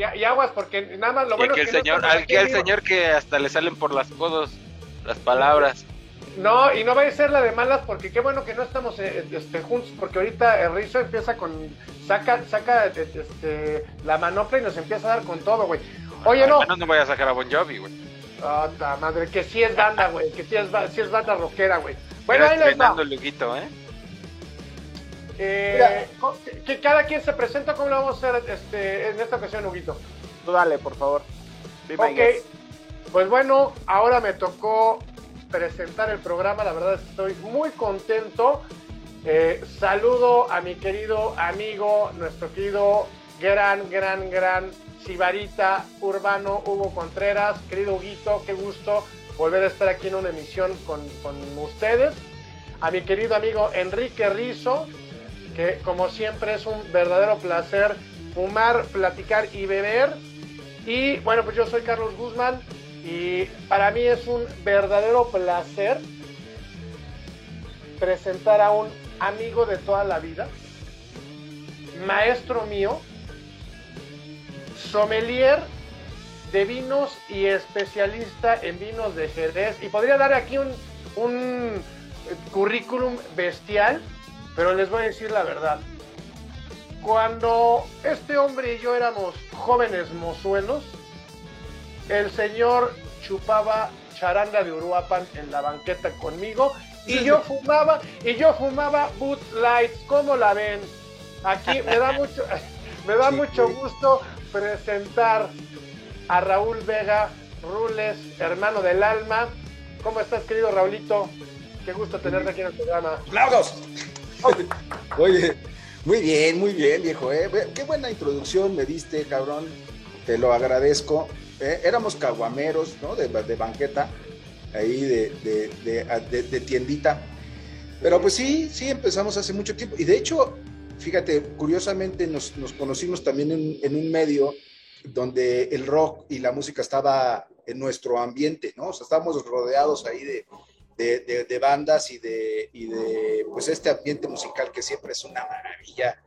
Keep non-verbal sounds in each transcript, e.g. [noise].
y, aguas, porque nada más lo bueno que el señor, aquí el señor que hasta le salen por las codos las palabras. No, y no va a ser la de malas porque qué bueno que no estamos eh, este, juntos, porque ahorita el Rizo empieza con, saca, saca este, la manopla y nos empieza a dar con todo, güey. Oye, no. no voy a sacar a Bon Jovi, güey. Ah, madre, que sí es banda, güey, que sí es, sí es banda rockera, güey. Bueno, ahí les va. el ¿eh? Eh, que cada quien se presenta, ¿cómo lo vamos a hacer este, en esta ocasión, Huguito? Tú dale, por favor. ok, pues bueno, ahora me tocó presentar el programa, la verdad estoy muy contento. Eh, saludo a mi querido amigo, nuestro querido gran, gran, gran Sibarita Urbano Hugo Contreras, querido Huguito, qué gusto volver a estar aquí en una emisión con, con ustedes. A mi querido amigo Enrique Rizo, que como siempre es un verdadero placer fumar, platicar y beber. Y bueno, pues yo soy Carlos Guzmán y para mí es un verdadero placer presentar a un amigo de toda la vida, maestro mío, sommelier de vinos y especialista en vinos de Jerez. Y podría dar aquí un, un currículum bestial pero les voy a decir la verdad. Cuando este hombre y yo éramos jóvenes mozuelos, el señor chupaba charanga de Uruapan en la banqueta conmigo y yo [laughs] fumaba y yo fumaba Boot Lights, ¿cómo la ven? Aquí me da mucho [laughs] me da mucho gusto presentar a Raúl Vega Rules, hermano del alma. ¿Cómo estás, querido Raulito? Qué gusto tenerte aquí en el programa. ¡Aplausos! [laughs] Oye, muy bien, muy bien, viejo. ¿eh? Qué buena introducción me diste, cabrón. Te lo agradezco. ¿eh? Éramos caguameros, ¿no? De, banqueta, ahí de, de, tiendita. Pero pues sí, sí, empezamos hace mucho tiempo. Y de hecho, fíjate, curiosamente nos, conocimos también en, en, un medio donde el rock y la música estaba en nuestro ambiente, ¿no? O sea, estábamos rodeados ahí de, de, bandas y de, y de pues este ambiente musical que siempre es una maravilla.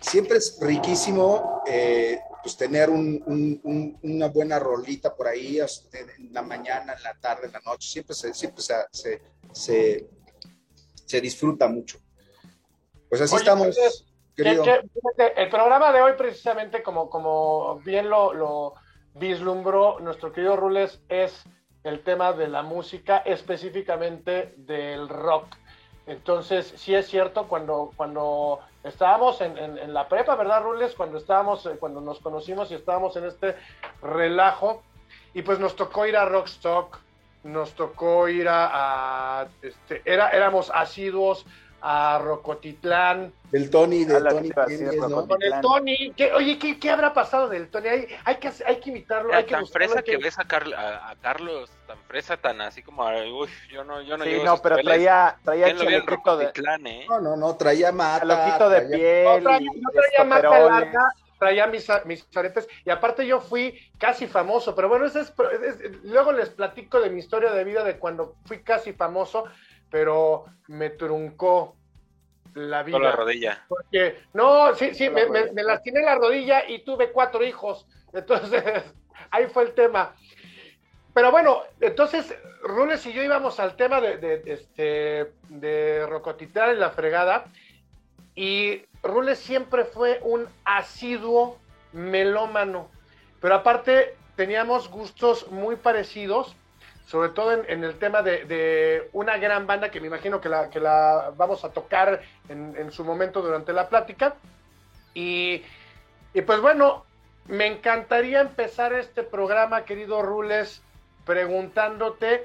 Siempre es riquísimo eh, pues tener una buena rolita por ahí en la mañana, en la tarde, en la noche. Siempre se, siempre se, se, disfruta mucho. Pues así estamos. querido. el programa de hoy precisamente como, como bien lo, lo vislumbró nuestro querido Rules es el tema de la música, específicamente del rock. Entonces, sí es cierto, cuando, cuando estábamos en, la prepa, ¿verdad, Rules? Cuando estábamos, eh, cuando nos conocimos y estábamos en este relajo, y pues nos tocó ir a Rockstock, nos tocó ir a, este, era, éramos asiduos a Rocotitlán. Del Tony, del Tony. Con el Tony. oye, ¿qué, ¿qué, habrá pasado del Tony? Hay, hay, que, hay que imitarlo. hay que tan fresa que, ves a, a, Carlos, tan fresa, tan así como, uy, yo no, yo no Sí, no, pero traía, traía chalequito de... ¿eh? No, no, no, traía mata. Chalequito de piel. No, traía, no traía mata larga traía mis, mis aretes y aparte yo fui casi famoso, pero bueno, es, luego les platico de mi historia de vida de cuando fui casi famoso, pero me truncó la vida. la rodilla. Porque, no, sí, sí, me, me, lastimé la rodilla y tuve cuatro hijos. Entonces, [laughs] ahí fue el tema. Pero bueno, entonces, Rules y yo íbamos al tema de, de, este, de Rocotitlán en la fregada. Y Rules siempre fue un asiduo melómano. Pero aparte, teníamos gustos muy parecidos sobre todo en, el tema de, una gran banda que me imagino que la, que la vamos a tocar en, su momento durante la plática. Y, pues bueno, me encantaría empezar este programa, querido Rules, preguntándote,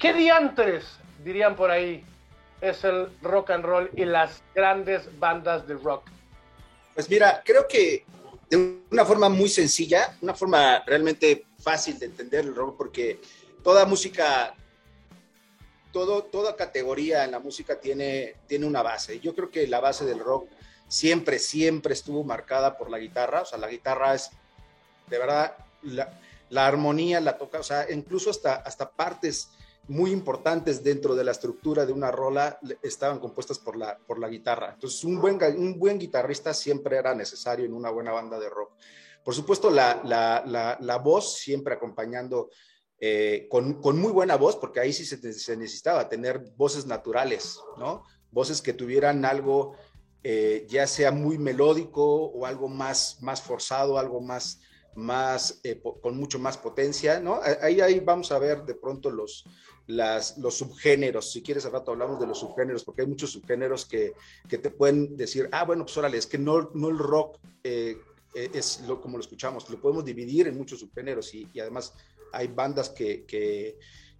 ¿qué diantres, dirían por ahí, es el rock and roll y las grandes bandas de rock? Pues mira, creo que de una forma muy sencilla, una forma realmente fácil de entender el rock, porque toda música, todo, toda categoría en la música tiene, tiene una base. Yo creo que la base del rock siempre, siempre estuvo marcada por la guitarra. O sea, la guitarra es, de verdad, la, armonía la toca, o sea, incluso hasta, hasta partes muy importantes dentro de la estructura de una rola estaban compuestas por la, por la guitarra. Entonces, un buen, un buen guitarrista siempre era necesario en una buena banda de rock. Por supuesto, la, la, la, voz siempre acompañando eh, con, con, muy buena voz, porque ahí sí se, necesitaba tener voces naturales, ¿no? Voces que tuvieran algo, eh, ya sea muy melódico o algo más, más forzado, algo más, más eh, con mucho más potencia, ¿no? Ahí, ahí vamos a ver de pronto los, las, los subgéneros. Si quieres, al rato hablamos de los subgéneros, porque hay muchos subgéneros que, que te pueden decir, ah, bueno, pues órale, es que no, no el rock es lo, como lo escuchamos, lo podemos dividir en muchos subgéneros y además hay bandas que, que,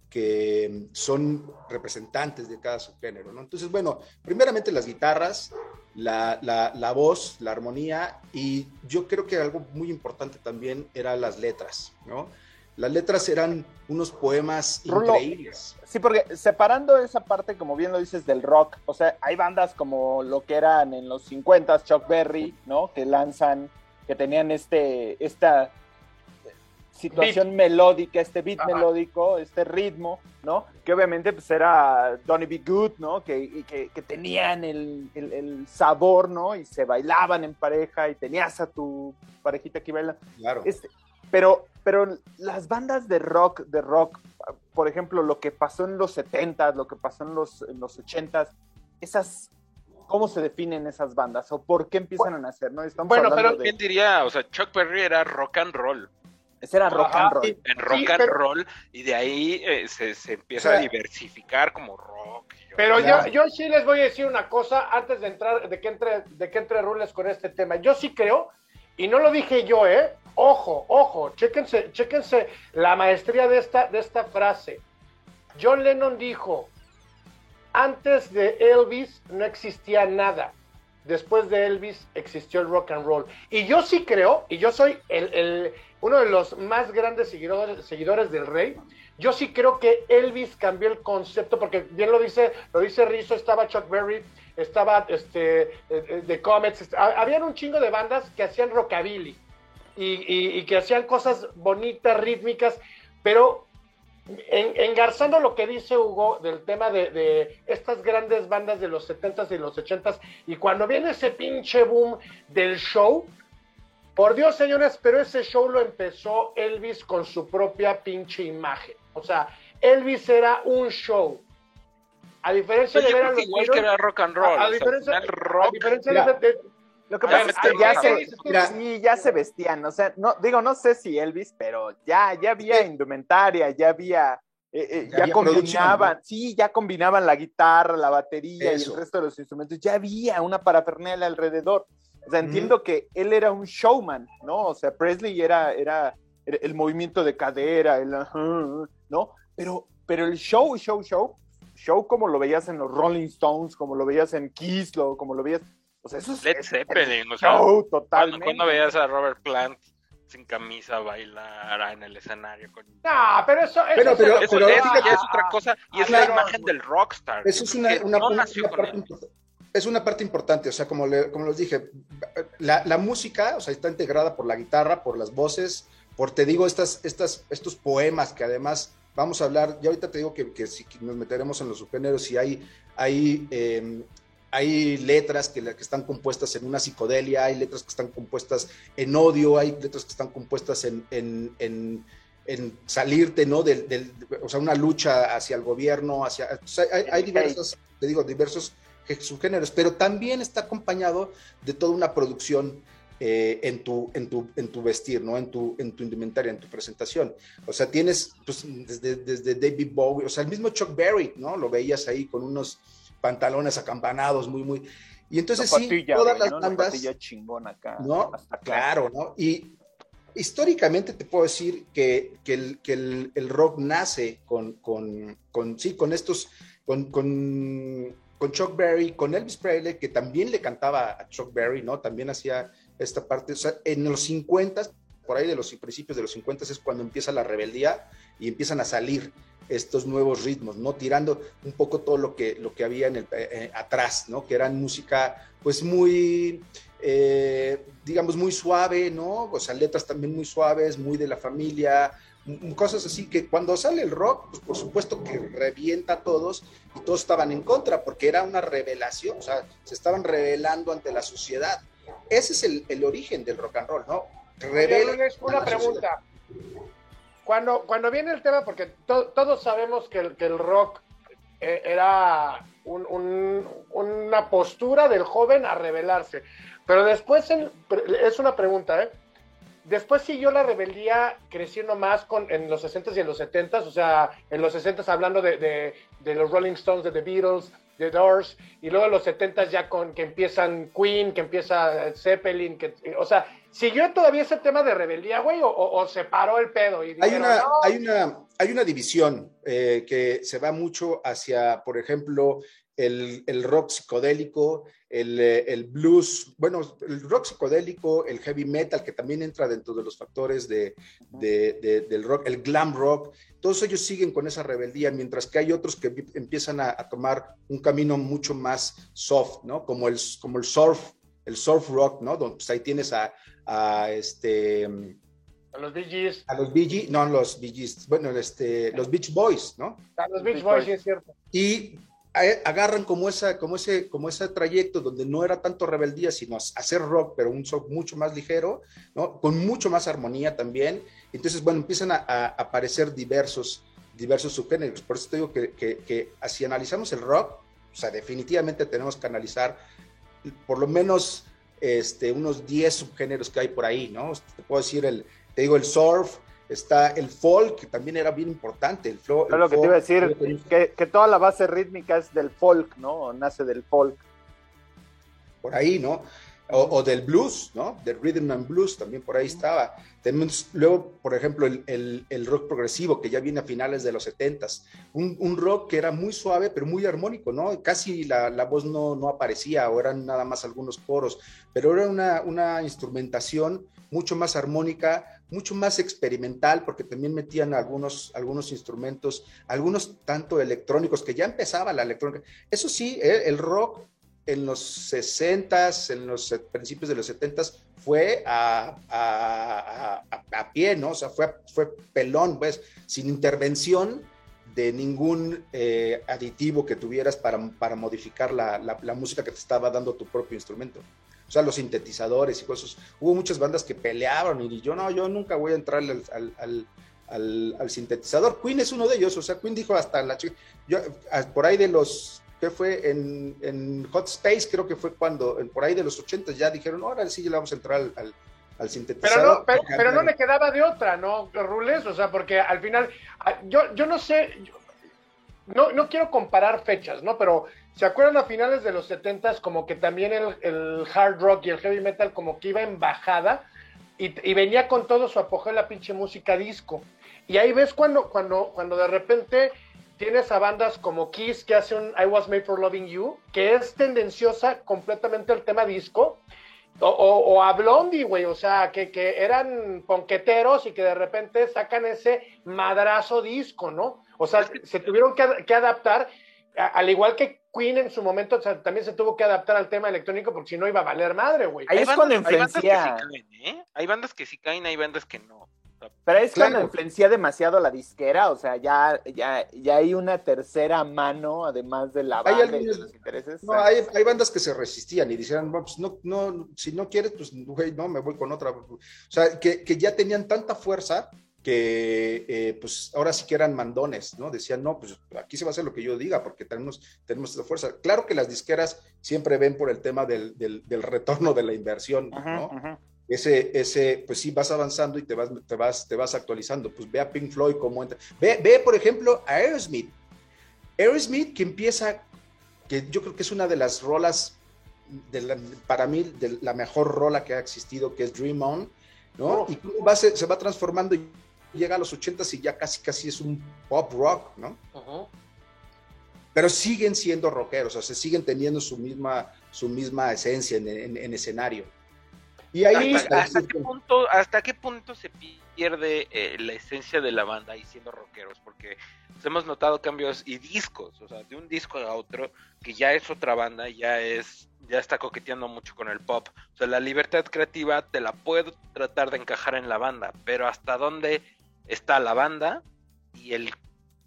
que, son representantes de cada subgénero, ¿no? Entonces, bueno, primeramente las guitarras, la, la, la, voz, la armonía y yo creo que algo muy importante también eran las letras, ¿no? Las letras eran unos poemas increíbles. Sí, porque separando esa parte, como bien lo dices, del rock, o sea, hay bandas como lo que eran en los 50 Chuck Berry, ¿no? Que lanzan, que tenían este, esta situación melódica, este beat melódico, este ritmo, ¿no? Que obviamente pues era Donny B. Good, ¿no? Que, que, que tenían el, el, sabor, ¿no? Y se bailaban en pareja y tenías a tu parejita que baila. Claro. Este, pero, pero las bandas de rock, de rock, por ejemplo, lo que pasó en los 70 lo que pasó en los, en los 80 esas, ¿cómo se definen esas bandas? ¿O por qué empiezan a nacer? ¿no? bueno, pero ¿quién diría? O sea, Chuck Berry era rock and roll. Ese era rock and roll. En rock and roll, y de ahí eh, se, se, empieza a diversificar como rock. Pero yo, yo sí les voy a decir una cosa antes de entrar, de que entre, de que entre Rules con este tema. Yo sí creo, y no lo dije yo, ¿eh? Ojo, ojo, chéquense, chéquense la maestría de esta, de esta frase. John Lennon dijo, antes de Elvis no existía nada. Después de Elvis existió el rock and roll. Y yo sí creo, y yo soy el, uno de los más grandes seguidores, seguidores del rey, yo sí creo que Elvis cambió el concepto, porque bien lo dice, lo dice Rizzo, estaba Chuck Berry, estaba este, The eh, Comets, habían un chingo de bandas que hacían rockabilly y, que hacían cosas bonitas, rítmicas, pero engarzando lo que dice Hugo del tema de, estas grandes bandas de los 70s y los 80s, y cuando viene ese pinche boom del show, por Dios, señores, pero ese show lo empezó Elvis con su propia pinche imagen. O sea, Elvis era un show. A diferencia de ver a los igual que era rock and roll. A, diferencia, de, lo que pasa es que ya se, ya se vestían, o sea, no, digo, no sé si Elvis, pero ya, ya había indumentaria, ya había, eh, eh, ya, combinaban, sí, ya combinaban la guitarra, la batería y el resto de los instrumentos, ya había una parafernalia alrededor. O sea, entiendo que él era un showman, ¿no? O sea, Presley era, era, el movimiento de cadera, el, ¿no? Pero, pero el show, show, show, show como lo veías en los Rolling Stones, como lo veías en Kiss, como lo veías, o sea, eso es. Led Zeppelin, o sea. totalmente. Cuando, veías a Robert Plant sin camisa bailar en el escenario con. No, pero eso, eso, pero, pero, eso, es, ya es otra cosa y es la imagen del rockstar. Eso es una, una, una, parte es una parte importante, o sea, como, le, como les dije, la, la, música, o sea, está integrada por la guitarra, por las voces, por, te digo, estas, estas, estos poemas que además vamos a hablar, ya ahorita te digo que, que si nos meteremos en los subgéneros, y hay, hay eh, hay letras que, que, están compuestas en una psicodelia, hay letras que están compuestas en odio, hay letras que están compuestas en, en, en, en salirte, ¿no? Del, del, o sea, una lucha hacia el gobierno, hacia... hay, hay diversos, te digo, diversos subgéneros, pero también está acompañado de toda una producción eh, en, tu, en, tu, en tu vestir, ¿no? En tu, en tu indumentaria, en tu presentación. O sea, tienes, pues, desde, desde David Bowie, o sea, el mismo Chuck Berry, ¿no? Lo veías ahí con unos pantalones acampanados, muy, muy. Y entonces sí, todas las bandas. acá. ¿no? claro, ¿no? Y históricamente te puedo decir que, que, el, que el, el, rock nace con, con, con, sí, con estos, con, con, con, Chuck Berry, con Elvis Presley, que también le cantaba a Chuck Berry, ¿no? También hacía esta parte, o sea, en los 50, por ahí de los principios de los 50 es cuando empieza la rebeldía y empiezan a salir estos nuevos ritmos, ¿no? Tirando un poco todo lo que, lo que había en el, eh, eh, atrás, ¿no? Que eran música, pues muy, eh, digamos, muy suave, ¿no? O sea, letras también muy suaves, muy de la familia, cosas así que cuando sale el rock, pues por supuesto que revienta a todos y todos estaban en contra porque era una revelación, o sea, se estaban revelando ante la sociedad. Ese es el, el origen del rock and roll, ¿no? una pregunta. Cuando, cuando viene el tema, porque todos sabemos que el, que el rock eh, era una postura del joven a rebelarse, pero después es una pregunta, ¿eh? Después siguió la rebeldía creciendo más con, en los 60s y en los 70s, o sea, en los 60s hablando de, de, los Rolling Stones, de The Beatles, The Doors, y luego en los 70s ya con que empiezan Queen, que empieza Zeppelin, que, o sea, ¿siguió todavía ese tema de rebeldía, güey, o, se paró el pedo? Y hay, una, hay, una, hay una división eh, que se va mucho hacia, por ejemplo, el, el rock psicodélico, eh, el, blues, bueno, el rock psicodélico, el heavy metal, que también entra dentro de los factores de, del rock, el glam rock, todos ellos siguen con esa rebeldía, mientras que hay otros que empiezan a, tomar un camino mucho más soft, ¿no? Como el, como el surf, el surf rock, ¿no? Donde pues, ahí tienes a, este... A los Bee Gees. A los Bee Gees, no, los Bee Gees, bueno, este, los Beach Boys, ¿no? A los Beach, Boys, sí es cierto. Y agarran como, esa, como, ese, como ese trayecto donde no era tanto rebeldía, sino hacer rock, pero un rock mucho más ligero, ¿no? con mucho más armonía también. Entonces, bueno, empiezan a, aparecer diversos, diversos subgéneros. Por eso te digo que, que, que si analizamos el rock, o sea, definitivamente tenemos que analizar por lo menos este, unos 10 subgéneros que hay por ahí, ¿no? Te puedo decir, el, te digo, el surf, está el folk, que también era bien importante. El, lo que te iba a decir, que, que, toda la base rítmica es del folk, ¿no? nace del folk. Por ahí, ¿no? O, del blues, ¿no? Del rhythm and blues también por ahí estaba. Tenemos luego, por ejemplo, el, el, rock progresivo que ya viene a finales de los 70s. Un, un, rock que era muy suave, pero muy armónico, ¿no? Casi la, la, voz no, no aparecía, o eran nada más algunos coros, pero era una, una instrumentación mucho más armónica, mucho más experimental, porque también metían algunos, algunos instrumentos, algunos tanto electrónicos, que ya empezaba la electrónica. Eso sí, eh, el rock en los 60s, en los principios de los 70s, fue a, a, pie, ¿no? O sea, fue, fue pelón, pues, sin intervención de ningún eh, aditivo que tuvieras para, para modificar la, la, música que te estaba dando tu propio instrumento. O sea, los sintetizadores y cosas. Hubo muchas bandas que pelearon y yo no, yo nunca voy a entrar al, al, al, sintetizador. Queen es uno de ellos, o sea, Queen dijo hasta la yo por ahí de los que fue en, en, Hot Space, creo que fue cuando, por ahí de los 80 ya dijeron, ahora sí, ya vamos a entrar al, al, sintetizador. Pero no, pero, no le quedaba de otra, ¿no, Rules? O sea, porque al final, yo, yo no sé, no, no quiero comparar fechas, ¿no? Pero ¿se acuerdan a finales de los 70 como que también el, el, hard rock y el heavy metal como que iba en bajada y, y venía con todo su apogeo la pinche música disco? Y ahí ves cuando, cuando, cuando de repente tienes a bandas como Kiss que hace un I Was Made for Loving You, que es tendenciosa completamente al tema disco, o, a Blondie, güey, o sea, que, eran ponqueteros y que de repente sacan ese madrazo disco, ¿no? O sea, se tuvieron que, adaptar, al igual que Queen en su momento también se tuvo que adaptar al tema electrónico porque si no iba a valer madre, güey. Ahí es cuando influencia. ¿eh? Hay bandas que sí caen, hay bandas que no. Pero es cuando influencia demasiado la disquera, o sea, ya, ya, ya hay una tercera mano, además de la banda y de los intereses. No, hay, hay, bandas que se resistían y decían, pues no, no, si no quieres, pues güey, no, me voy con otra. O sea, que, que ya tenían tanta fuerza que eh, pues ahora sí que eran mandones, ¿no? Decían, no, pues aquí se va a hacer lo que yo diga porque tenemos, tenemos esa fuerza. Claro que las disqueras siempre ven por el tema del, del, del retorno de la inversión, ¿no? ese, ese, pues sí, vas avanzando y te vas, te vas, te vas actualizando. Pues ve a Pink Floyd cómo entra. Ve, ve, por ejemplo, a Aerosmith. Aerosmith que empieza, que yo creo que es una de las rolas, de para mí, de la mejor rola que ha existido, que es Dream On, ¿no? Oh. Y cómo va, se, se, va transformando y llega a los ochentas y ya casi, casi es un pop rock, ¿no? Pero siguen siendo rockeros, o sea, siguen teniendo su misma, su misma esencia en, en escenario. Y ahí ¿Hasta, qué punto, ¿Hasta qué punto se pierde eh, la esencia de la banda ahí siendo rockeros? Porque pues, hemos notado cambios y discos, o sea, de un disco a otro, que ya es otra banda, ya es, ya está coqueteando mucho con el pop. O sea, la libertad creativa te la puedo tratar de encajar en la banda, pero hasta dónde está la banda y el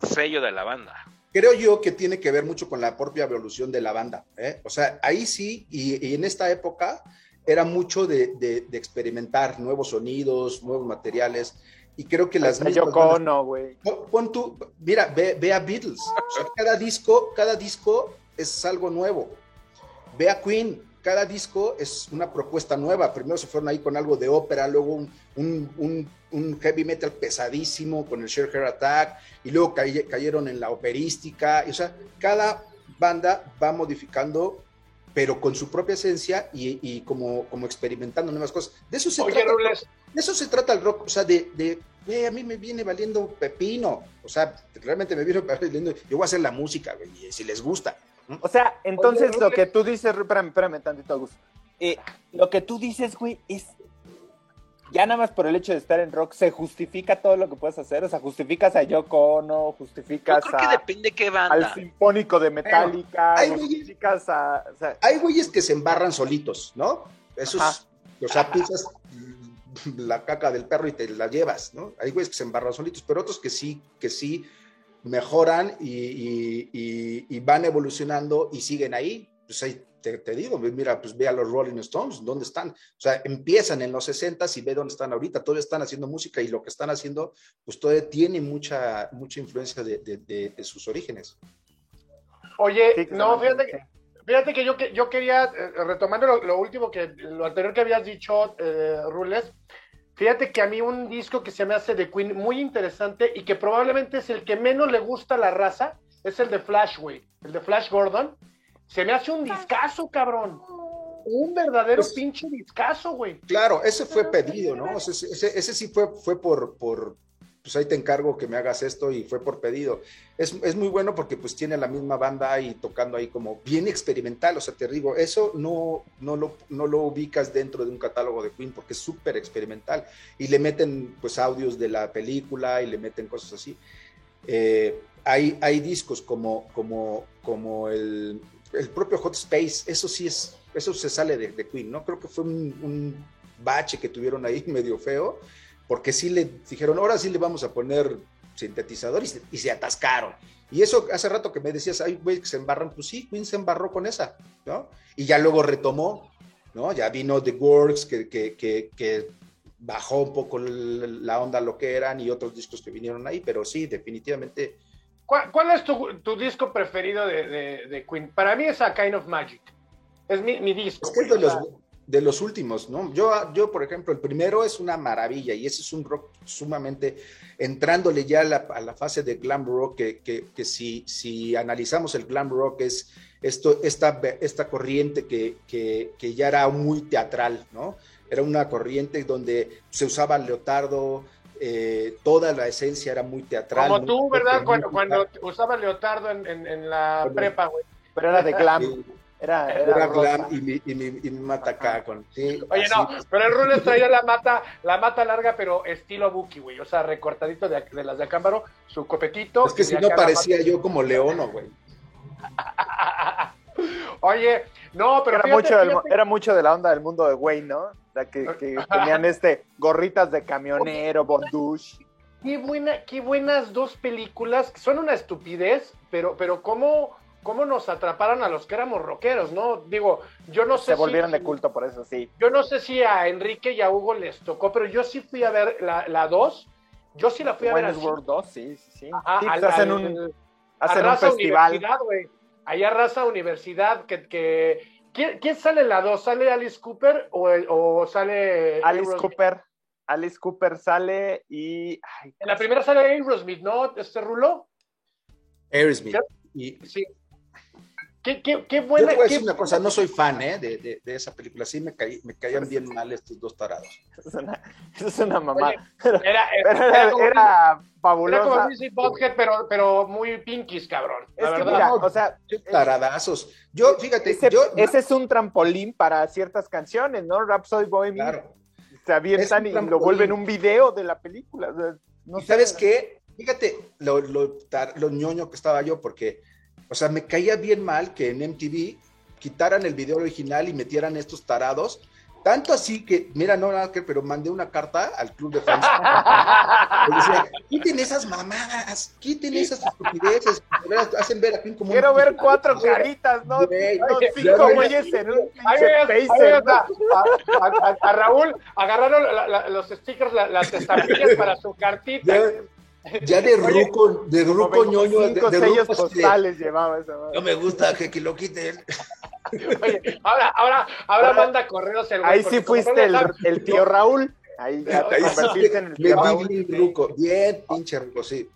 sello de la banda. Creo yo que tiene que ver mucho con la propia evolución de la banda. ¿eh? O sea, ahí sí, y en esta época era mucho de, de, experimentar nuevos sonidos, nuevos materiales. Y creo que las mismas. Cono, güey. Pon tú, mira, ve, ve a Beatles. cada disco, cada disco es algo nuevo. Ve a Queen, cada disco es una propuesta nueva. Primero se fueron ahí con algo de ópera, luego un, heavy metal pesadísimo con el Share Hair Attack, y luego cayeron en la operística. o sea, cada banda va modificando, pero con su propia esencia y, como, como experimentando nuevas cosas. De eso se, trata, de eso se trata el rock, o sea, de, de a mí me viene valiendo pepino. O sea, realmente me viene [laughs] valiendo. Yo voy a hacer la música, güey, si les gusta. O sea, entonces lo que tú dices, espérame, espérame tantito, Augusto. Eh, lo que tú dices, güey, es ya nada más por el hecho de estar en rock se justifica todo lo que puedes hacer, o sea, justificas a Yoko Ono, justificas Yo creo que depende qué banda. al sinfónico de Metallica, hay justificas a, hay güeyes que se embarran solitos, ¿no? Esos, o sea, pisas la caca del perro y te la llevas, ¿no? Hay güeyes que se embarran solitos, pero otros que sí, que sí mejoran y, van evolucionando y siguen ahí. Pues ahí te, digo, mira, pues ve a los Rolling Stones, ¿dónde están? O sea, empiezan en los 60 y ve dónde están ahorita, todavía están haciendo música y lo que están haciendo, pues todavía tiene mucha, mucha influencia de, sus orígenes. Oye, no, fíjate que, fíjate que yo, yo quería, eh, retomando lo, último que, lo anterior que habías dicho, eh, Rules, Fíjate que a mí un disco que se me hace de Queen muy interesante y que probablemente es el que menos le gusta a la raza, es el de Flash, güey, el de Flash Gordon. Se me hace un discazo, cabrón. Un verdadero pues pinche discazo, güey. Claro, ese fue pedido, ¿no? Ese, ese, sí fue, fue por, por, pues ahí te encargo que me hagas esto y fue por pedido. Es, muy bueno porque pues tiene la misma banda y tocando ahí como bien experimental, o sea, te digo, eso no, no, lo, no lo ubicas dentro de un catálogo de Queen porque es súper experimental y le meten pues audios de la película y le meten cosas así. Eh, hay, hay discos como, como, como el, propio Hot Space, eso sí es, eso se sale de, Queen, ¿no? Creo que fue un, un bache que tuvieron ahí [laughs] medio feo porque sí le dijeron, ahora sí le vamos a poner sintetizador y se, atascaron. Y eso hace rato que me decías, ay, güey, que se embarran, pues sí, Queen se embarró con esa, ¿no? Y ya luego retomó, ¿no? Ya vino The Works, que, que, que, bajó un poco la onda lo que eran y otros discos que vinieron ahí, pero sí, definitivamente. ¿Cuál, es tu, disco preferido de, de, Queen? Para mí es A Kind of Magic. Es mi, mi disco. Es de los, de los últimos, ¿no? Yo, yo, por ejemplo, el primero es una maravilla y ese es un rock sumamente entrándole ya a la, a la fase de glam rock, que, que, que, si, si analizamos el glam rock es esto, esta, esta corriente que, que, ya era muy teatral, ¿no? Era una corriente donde se usaba leotardo, eh, toda la esencia era muy teatral. Como tú, ¿verdad? Cuando, cuando usabas leotardo en, en, la prepa, güey. Pero era de glam. Era, era, glam y mi, y, mi, y mi, mata acá con. Oye, no, pero el Rules traía la mata, la mata larga, pero estilo Buki, güey. O sea, recortadito de, de, las de Acámbaro, su copetito. Es que si no parecía yo como Leono, güey. [laughs] Oye, no, pero. Era, mucho era mucho de la onda del mundo de güey, ¿no? La que, [laughs] que tenían este gorritas de camionero, bondush. Qué, buena, qué buenas dos películas, son una estupidez, pero, pero cómo cómo nos atraparon a los que éramos rockeros, ¿no? Digo, yo no sé. Se volvieron de culto por eso, sí. Yo no sé si a Enrique y a Hugo les tocó, pero yo sí fui a ver la 2. yo sí la fui a ver. World 2, sí, sí, sí. pues hacen un, hacen un festival. Allá Raza Universidad, que. que ¿quién, sale en la 2? ¿Sale Alice Cooper o, o sale. Alice Cooper. Alice Cooper sale y. en la primera sale Aerosmith, ¿no? ¿Este rulo? Aerosmith. Y, sí. Qué, qué, qué buena. Yo te voy a decir una cosa, no soy fan ¿eh? de, de, de, esa película. Sí, me, caí, me caían bien mal estos dos tarados. Eso es una, eso es una mamá. era, era, era, era, fabulosa. Era como pero, pero muy pinkies, cabrón. La es que mira, o sea, taradazos. Yo, fíjate, ese, yo, ese es un trampolín para ciertas canciones, ¿no? Rhapsody Bohemian. Claro. Se avientan y lo vuelven un video de la película. O sea, no ¿Y sabes qué? Fíjate lo, lo, lo ñoño que estaba yo, porque o sea, me caía bien mal que en MTV quitaran el video original y metieran estos tarados Tanto así que, mira, no nada que, pero mandé una carta al club de fans. [laughs] quiten esas mamadas, quiten esas estupideces, hacen ver a como Quiero ver cuatro caritas, ¿no? no cinco güeyes en un pinche A, Raúl agarraron los stickers, las estampillas para su cartita. Ya de ruco, de ruco ñoño, de, de sellos postales llevaba eso. No me gusta que, que lo quiten. Oye, ahora, ahora, ahora manda correos el güey. Ahí sí fuiste el, el, tío Raúl. Ahí ya te convertiste en el tío Raúl. Bien, pinche ruco, sí.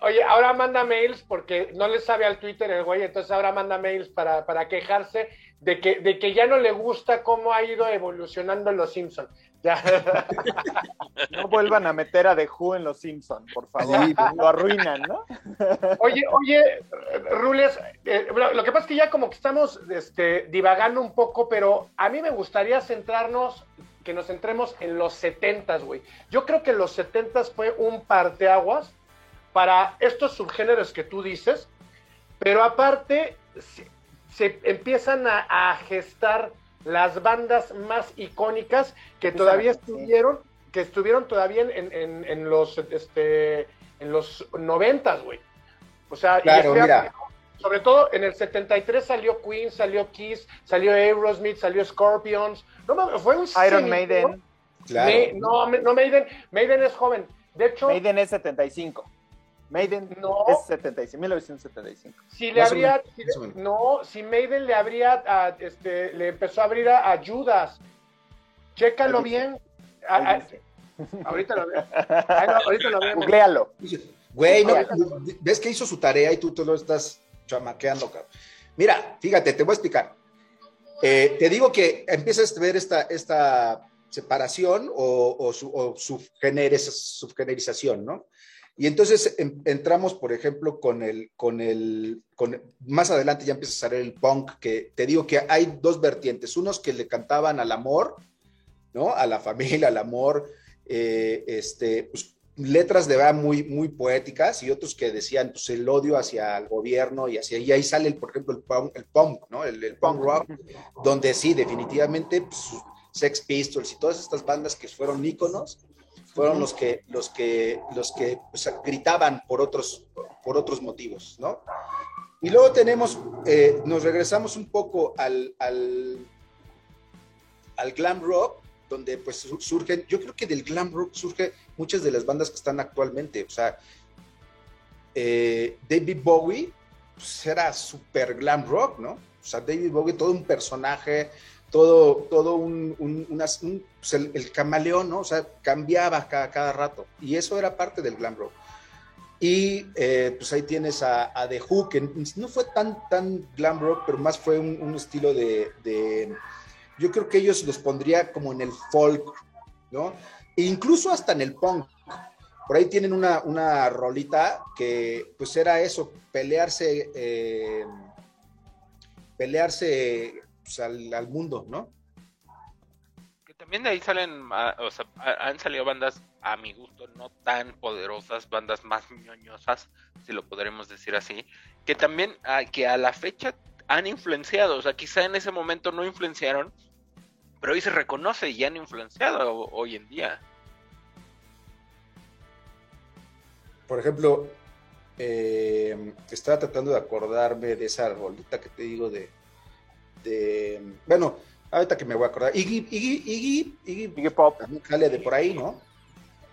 Oye, ahora manda mails porque no le sabe al Twitter el güey, entonces ahora manda mails para, para quejarse de que, de que ya no le gusta cómo ha ido evolucionando Los Simpsons. [laughs] No vuelvan a meter a The Who en Los Simpsons, por favor. lo arruinan, ¿no? [laughs] Oye, oye, Rules, eh, lo que pasa es que ya como que estamos este, divagando un poco, pero a mí me gustaría centrarnos, que nos centremos en los setentas, güey. Yo creo que los setentas fue un parteaguas para estos subgéneros que tú dices, pero aparte se, empiezan a gestar las bandas más icónicas que todavía estuvieron, que estuvieron todavía en, en, los este en los noventas, güey. O sea, sobre todo en el 73 salió Queen, salió Kiss, salió Aerosmith, salió Scorpions. No, fue un Iron Maiden. no, no Maiden, Maiden es joven. De hecho, Maiden es 75. Maiden no, es 75, 1975. Si le habría, no, si Maiden le habría, este, le empezó a abrir a, Judas. Chécalo bien. ahorita lo veo. ahorita lo veo. Googlealo. Güey, no, ves que hizo su tarea y tú te lo estás chamaqueando, cabrón. Mira, fíjate, te voy a explicar. Eh, te digo que empiezas a ver esta, esta separación o, o, su, o subgenerización, ¿no? Y entonces entramos, por ejemplo, con el, con el, con, más adelante ya empieza a salir el punk, que te digo que hay dos vertientes, unos que le cantaban al amor, ¿no? A la familia, al amor, eh, este, pues, letras de verdad muy, muy poéticas y otros que decían pues, el odio hacia el gobierno y hacia, y ahí sale, por ejemplo, el punk, el punk ¿no? El, punk rock, donde sí, definitivamente, pues, Sex Pistols y todas estas bandas que fueron íconos, fueron los que, los que, los que gritaban por otros, por otros motivos, ¿no? Y luego tenemos, eh, nos regresamos un poco al, al, glam rock, donde pues surgen, yo creo que del glam rock surge muchas de las bandas que están actualmente, o sea, eh, David Bowie pues, era super glam rock, ¿no? O sea, David Bowie, todo un personaje, todo, todo un, pues el, camaleón, ¿no? O sea, cambiaba cada, cada, rato. Y eso era parte del glam rock. Y eh, pues ahí tienes a, The Who, que no fue tan, tan glam rock, pero más fue un, estilo de, de, Yo creo que ellos los pondría como en el folk, ¿no? E incluso hasta en el punk. Por ahí tienen una, una rolita que pues era eso, pelearse, eh, pelearse pues, al, mundo, ¿no? Que también de ahí salen, ah, o sea, han salido bandas a mi gusto no tan poderosas, bandas más ñoñosas, si lo podremos decir así, que también ah, que a la fecha han influenciado, o sea, quizá en ese momento no influenciaron, pero hoy se reconoce y han influenciado hoy en día. Por ejemplo, eh, estaba tratando de acordarme de esa rolita que te digo de bueno, ahorita que me voy a acordar, Iggy, Iggy, Iggy, Iggy, Iggy Pop, también sale de por ahí, ¿no?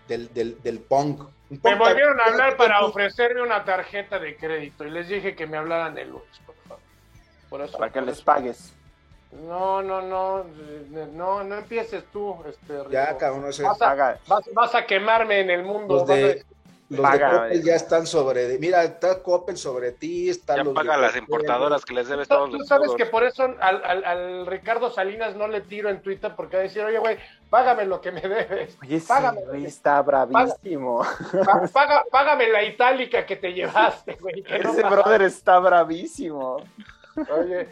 Del, del, del punk. me volvieron a hablar para ofrecerme una tarjeta de crédito y les dije que me hablaran el lunes, por favor. Por eso, para que les pagues. No, no, no, no, no empieces tú, este. Ya, cabrón, no vas, a, vas, a quemarme en el mundo. Los de Coppel ya están sobre. Mira, está Coppel sobre ti. Está ya paga las importadoras que les debes todos Tú sabes que por eso al, Ricardo Salinas no le tiro en Twitter porque va a decir, oye, güey, págame lo que me debes. Oye, págame. está bravísimo. págame la itálica que te llevaste, güey. Ese brother está bravísimo. Oye,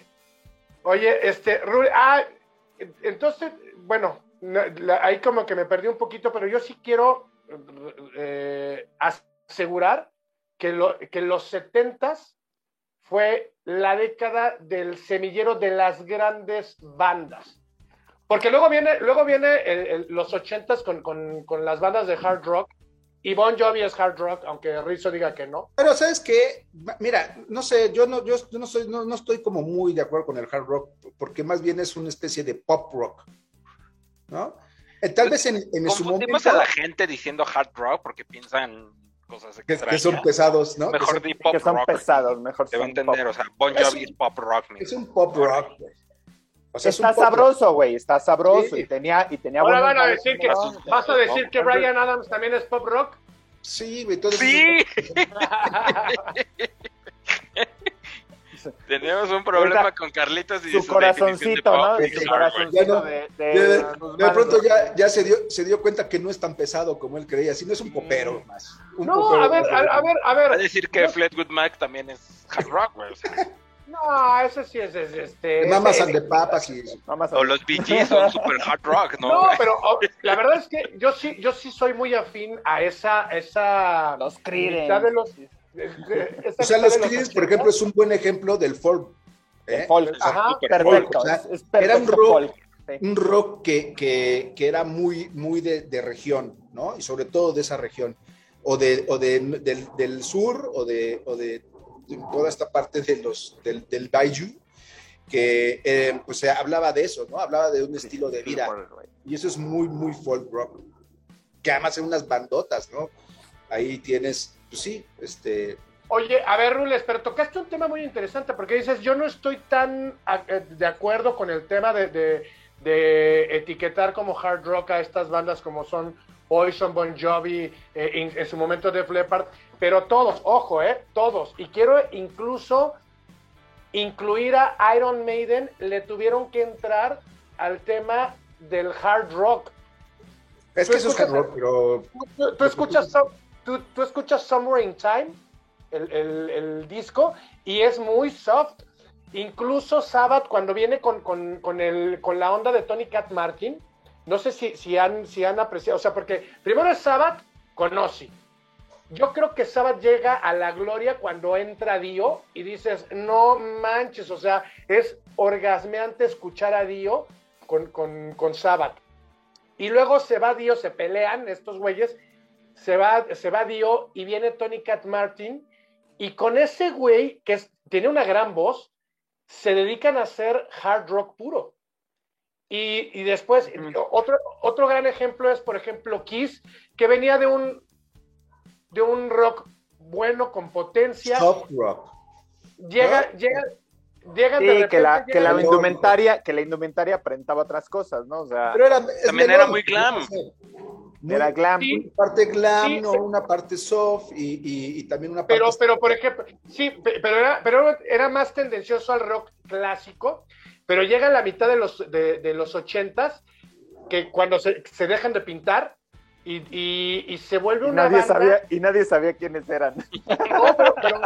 oye, este, ah, entonces, bueno, ahí como que me perdí un poquito, pero yo sí quiero eh, asegurar que, lo, que los setentas fue la década del semillero de las grandes bandas. Porque luego viene, luego viene los ochentas con, con, con las bandas de hard rock y Bon Jovi es hard rock, aunque Rizzo diga que no. Pero sabes qué, mira, no sé, yo no, yo, no soy, no, no, estoy como muy de acuerdo con el hard rock, porque más bien es una especie de pop rock, ¿no? Eh, tal vez en, en su momento. a la gente diciendo hard rock porque piensan cosas que, que son pesados, ¿no? Mejor de pop que son pesados, mejor. Te va a entender, o sea, Bon Jovi es, pop rock. Es un pop rock, O sea, está sabroso, güey, está sabroso y tenía y tenía Ahora van a decir que vas a decir que Brian Adams también es pop rock. Sí, güey, todo Sí. [laughs] [laughs] Tenemos un problema con Carlitos y su, corazoncito, ¿no? Su corazoncito de, de, de, pronto ya, ya se, dio, se dio cuenta que no es tan pesado como él creía, sino es un popero más. Un no, popero, a ver, a, ver, a ver. A decir que Fleetwood Mac también es hard rock, güey. O sea. No, eso sí es, este. Mamas and de papas y. [laughs] O los Bee son super hard rock, ¿no? No, pero oh, la verdad es que yo sí, yo sí soy muy afín a esa, esa. Los Creedence. De los, o sea, los Creedence, por ejemplo, es un buen ejemplo del folk. ¿eh? folk. Ajá, perfecto. O sea, es, era un rock, un rock que, que, que, era muy, muy de, de, región, ¿no? Y sobre todo de esa región. O, de, o de, del, del sur, o de, o de toda esta parte de los, del, del Baiju, que eh, pues se hablaba de eso, ¿no? Hablaba de un estilo de vida. Y eso es muy, muy folk rock. Que además en unas bandotas, ¿no? Ahí tienes, pues sí, este... Oye, a ver, Rules, pero tocaste un tema muy interesante porque dices, yo no estoy tan eh, de acuerdo con el tema de, de, de etiquetar como hard rock a estas bandas como son Poison, Bon Jovi, eh, en, su momento de Leppard, pero todos, ojo, eh, todos. Y quiero incluso incluir a Iron Maiden, le tuvieron que entrar al tema del hard rock. Es que eso es hard rock, pero... Tú, escuchas, [laughs] tú, tú, escuchas Summer in Time, el, el, el, disco, y es muy soft. Incluso Sabbath, cuando viene con, con, con, el, con la onda de Tony Cat Martin, no sé si, si, han, si han apreciado, o sea, porque primero es Sabbath con Ozzy. Yo creo que Sabbath llega a la gloria cuando entra Dio y dices, no manches, o sea, es orgasmeante escuchar a Dio con, con, con Sabbath. Y luego se va Dio, se pelean estos güeyes, se va, se va Dio y viene Tony Cat Martin y con ese güey que tiene una gran voz, se dedican a hacer hard rock puro. Y, después, otro, otro gran ejemplo es, por ejemplo, Kiss, que venía de un, de un rock bueno, con potencia. Soft rock. Llega, llega, llega sí, que la, que la indumentaria, que la indumentaria aparentaba otras cosas, ¿no? O sea, pero era, también era muy glam. Era glam. Una parte glam, ¿no? una parte soft y, y, también una parte. Pero, pero por ejemplo, sí, pero era, pero era más tendencioso al rock clásico pero llega a la mitad de los, de, de los ochentas, que cuando se, se, dejan de pintar y, y, y se vuelve una nadie banda... Sabía, y nadie sabía quiénes eran. No, pero, pero,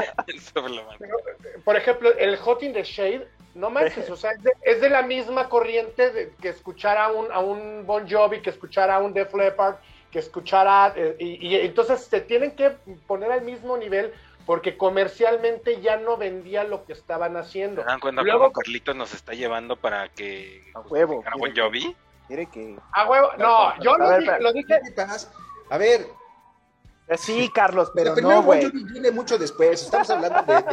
[laughs] pero, por ejemplo, el Hot in the Shade, no manches, [laughs] o sea, es de, es de la misma corriente de, que escuchar a un, a un Bon Jovi, que escuchar a un Def Leppard, que escuchar a... Eh, y, y entonces se tienen que poner al mismo nivel porque comercialmente ya no vendía lo que estaban haciendo. ¿Se dan cuenta Luego, Carlitos nos está llevando para que a huevo, a Bon Jovi? Quiere que a huevo, no, yo lo, dije, lo dije. A ver, Sí, Carlos, pero, pero no, güey. Viene mucho después. Estamos hablando de,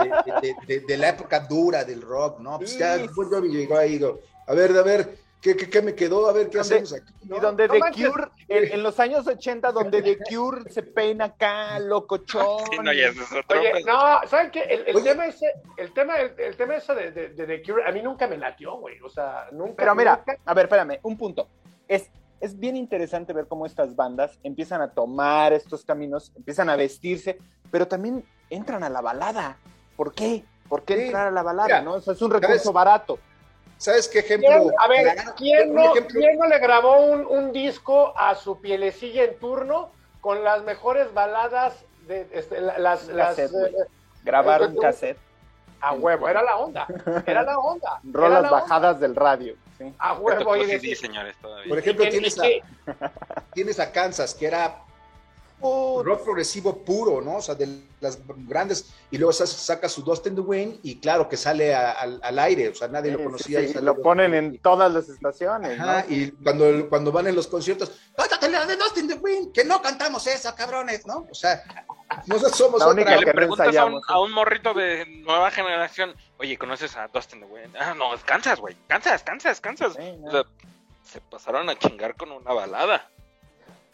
de, de, de, la época dura del rock, ¿no? Pues ya Bon Jovi llegó ahí. A ver, a ver, ¿Qué, qué, qué, me quedó? A ver, ¿qué hacemos aquí? ¿no? Y donde no The manches. Cure, en, en, los años 80, donde The Cure se peina acá, locochón. Sí, no, ya es otro. Oye, no, ¿saben qué? El, el tema ese, el tema, el, el tema ese de, de, de, The Cure, a mí nunca me latió, güey. O sea, nunca. Pero mira, nunca... a ver, espérame, un punto. Es, es bien interesante ver cómo estas bandas empiezan a tomar estos caminos, empiezan a vestirse, pero también entran a la balada. ¿Por qué? ¿Por qué sí. entrar a la balada? Mira, ¿no? O sea, es un recurso ¿sabes? barato. ¿Sabes qué ejemplo? ¿Quién, a ver, ¿quién no, ejemplo? ¿quién no, le grabó un, un, disco a su pielecilla en turno con las mejores baladas de este, las, las cassette, eh, grabar un cassette? A huevo, era la onda, era la onda. [laughs] Rolas la bajadas onda. del radio. ¿Sí? A huevo. [laughs] Y decir, señores, todavía. Por ejemplo, tienes a, tienes a Kansas, que era rock progresivo puro, ¿no? O sea, de las grandes, y luego saca su Dust in the Wind y claro que sale al, aire, o sea, nadie lo conocía. y lo ponen en todas las estaciones. Ajá, y cuando, cuando van en los conciertos, ¡Cántate la de Dust in the Wind! ¡Que no cantamos esa, cabrones! ¿no? O sea, nosotros somos la única que le preguntas a un, a un, morrito de nueva generación, oye, ¿conoces a Dust in the Wind? Ah, no, cansas, güey, cansas, cansas, cansas. se pasaron a chingar con una balada.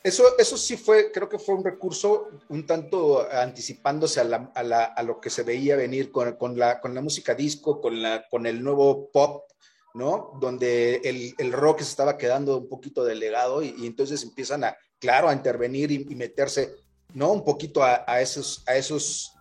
Eso, eso sí fue, creo que fue un recurso un tanto anticipándose a, la, a, la, a lo que se veía venir con, con, la, con la música disco, con, la, con el nuevo pop, ¿no? Donde el, el rock se estaba quedando un poquito delegado y, y entonces empiezan a, claro, a intervenir y, y meterse, ¿no? Un poquito a, a, esos, a esos,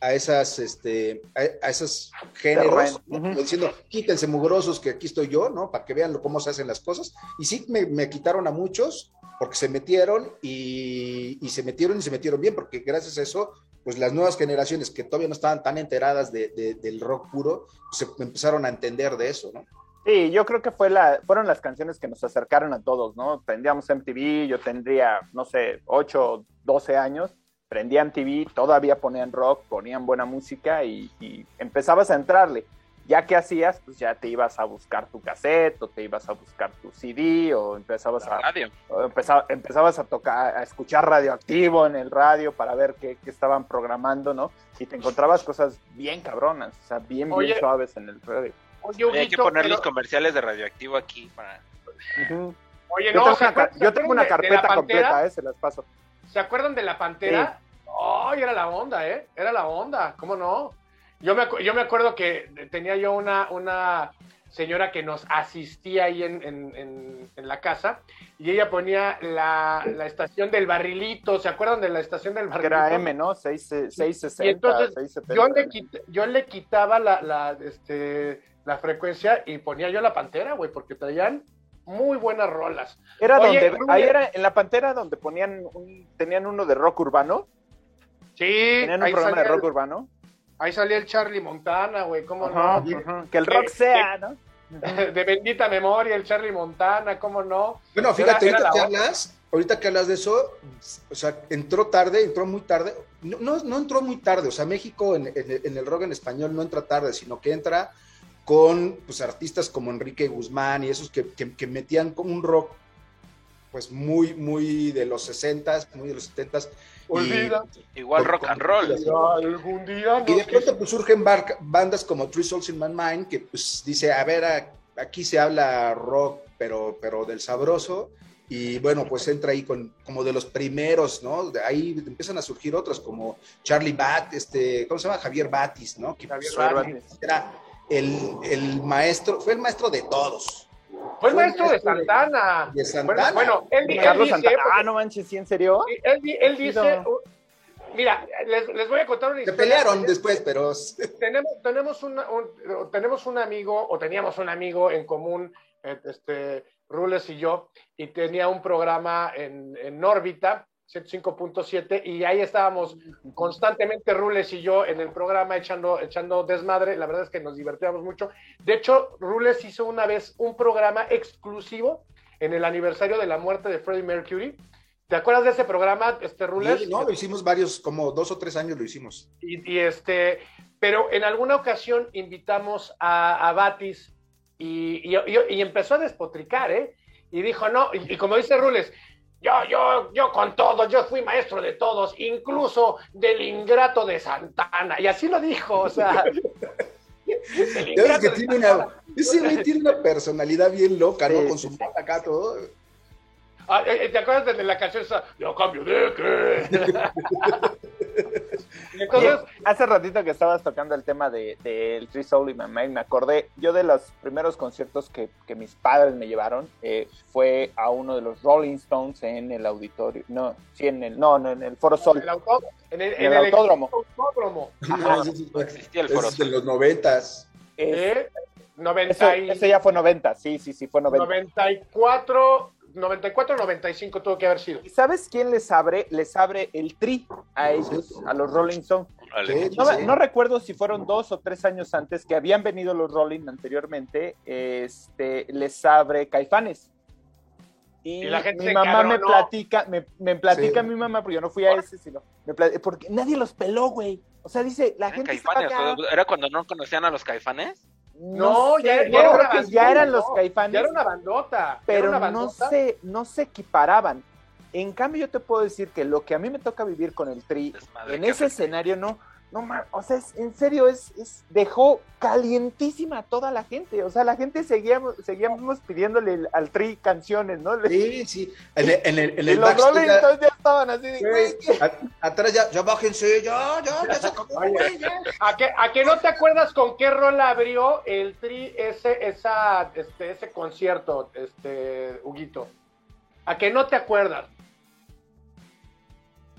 a esas, este, a, esos géneros, diciendo, quítense mugrosos que aquí estoy yo, ¿no? Para que vean cómo se hacen las cosas. Y sí, me, me quitaron a muchos, porque se metieron y, se metieron y se metieron bien, porque gracias a eso, pues las nuevas generaciones que todavía no estaban tan enteradas de, del rock puro, pues se empezaron a entender de eso, ¿no? Sí, yo creo que fue la, fueron las canciones que nos acercaron a todos, ¿no? Tendríamos MTV, yo tendría, no sé, 8, 12 años, prendía MTV, todavía ponían rock, ponían buena música y, y empezabas a entrarle ya que hacías, pues ya te ibas a buscar tu cassette o te ibas a buscar tu CD o empezabas a radio. empezabas a tocar, a escuchar radioactivo en el radio para ver qué, estaban programando, ¿no? Y te encontrabas cosas bien cabronas, o sea, bien, bien suaves en el radio. Oye, hay que poner los comerciales de radioactivo aquí para... Oye, no, yo tengo una, carpeta completa, eh, se las paso. ¿Se acuerdan de la Pantera? Ay, era la onda, ¿eh? Era la onda, ¿cómo no? Yo me, yo me acuerdo que tenía yo una, una señora que nos asistía ahí en, en, en, la casa y ella ponía la, la, estación del barrilito, ¿se acuerdan de la estación del barrilito? era M, ¿no? 660, y entonces Yo, le yo le quitaba la, la, este, la frecuencia y ponía yo la pantera, güey, porque traían muy buenas rolas. Era donde, ahí era en la pantera donde ponían, un, tenían uno de rock urbano. Sí, tenían un programa de rock urbano. Ahí salía el Charlie Montana, güey, ¿cómo no? Que el rock sea, ¿no? [laughs] De bendita memoria, el Charlie Montana, ¿cómo no? Bueno, fíjate, ahorita que hablas, ahorita que hablas de eso, o sea, entró tarde, entró muy tarde, no, no, entró muy tarde, o sea, México en, el rock en español no entra tarde, sino que entra con pues artistas como Enrique Guzmán y esos que, que metían como un rock pues muy, muy de los 60 muy de los 70 Olvida. Igual rock and roll. Algún día. y de pronto pues surgen bandas como Three Souls in My Mind, que pues dice, a ver, aquí se habla rock, pero, pero del sabroso. Y bueno, pues entra ahí con como de los primeros, ¿no? De ahí empiezan a surgir otros como Charlie Bat, este, ¿cómo se llama? Javier Batis, ¿no? Que Javier Batis. era el, el maestro, fue el maestro de todos. Fue el maestro de Santana. De Santana. Bueno, él, él Carlos dice. Santana. Ah, no manches, ¿sí en serio? Él, él dice. Mira, les, les, voy a contar una historia. Se pelearon después, pero. [laughs] Tenemos, tenemos, un, tenemos un amigo, o teníamos un amigo en común, este, Rules y yo, y tenía un programa en, en órbita 105.7 y ahí estábamos constantemente Rules y yo en el programa echando, echando desmadre, la verdad es que nos divertíamos mucho. De hecho, Rules hizo una vez un programa exclusivo en el aniversario de la muerte de Freddie Mercury. ¿Te acuerdas de ese programa, este Rules? Sí, no, lo hicimos varios, como dos o tres años lo hicimos. Y, este, pero en alguna ocasión invitamos a, a Batis y, y, empezó a despotricar, ¿eh? Y dijo, no, y como dice Rules, yo, yo, yo con todos, yo fui maestro de todos, incluso del ingrato de Santana. Y así lo dijo, o sea. [laughs] Es que tiene una, ese tiene una personalidad bien loca, ¿no? Con su acá todo. Ah, eh, ¿Te acuerdas de la canción esa? Yo cambio de qué. [laughs] Entonces, hace ratito que estabas tocando el tema del de, de Tree Soul y My Mind, me acordé, yo de los primeros conciertos que, que mis padres me llevaron eh, fue a uno de los Rolling Stones en el auditorio, no, sí, en el, no, no en el Foro Sol. En el, en el, autódromo. autódromo. No existía el Foro Sol. de los noventas. Eh, 90 y... ese, ya fue 90, sí, sí, sí, fue 90. 94 94 95 tuvo que haber sido. ¿Y sabes quién les abre? Les abre el tri a ellos, a los Rolling Stones. No, recuerdo si fueron dos o tres años antes que habían venido los Rolling anteriormente, este, les abre Caifanes. Y, la gente mi mamá me platica, me, me platica mi mamá, porque yo no fui a ese, sino me porque nadie los peló, güey. O sea, dice, la gente ¿Era cuando no conocían a los caifanes? No, ya, ya, eran los caifanes. Ya era una bandota. Pero no, se, no se equiparaban. En cambio, yo te puedo decir que lo que a mí me toca vivir con el Tri, en ese escenario no, no o sea, en serio, es, es, dejó calientísima a toda la gente. O sea, la gente seguíamos, seguíamos pidiéndole al Tri canciones, ¿no? Sí, sí. En el, en el, en el los Rolling ya, ya estaban así de, Atrás ya, ya bájense, ya, ya, ya se acabó, ¿A que, ¿A que no te acuerdas con qué rol abrió el Tri ese, esa, este, ese concierto, este, Huguito? ¿A que no te acuerdas?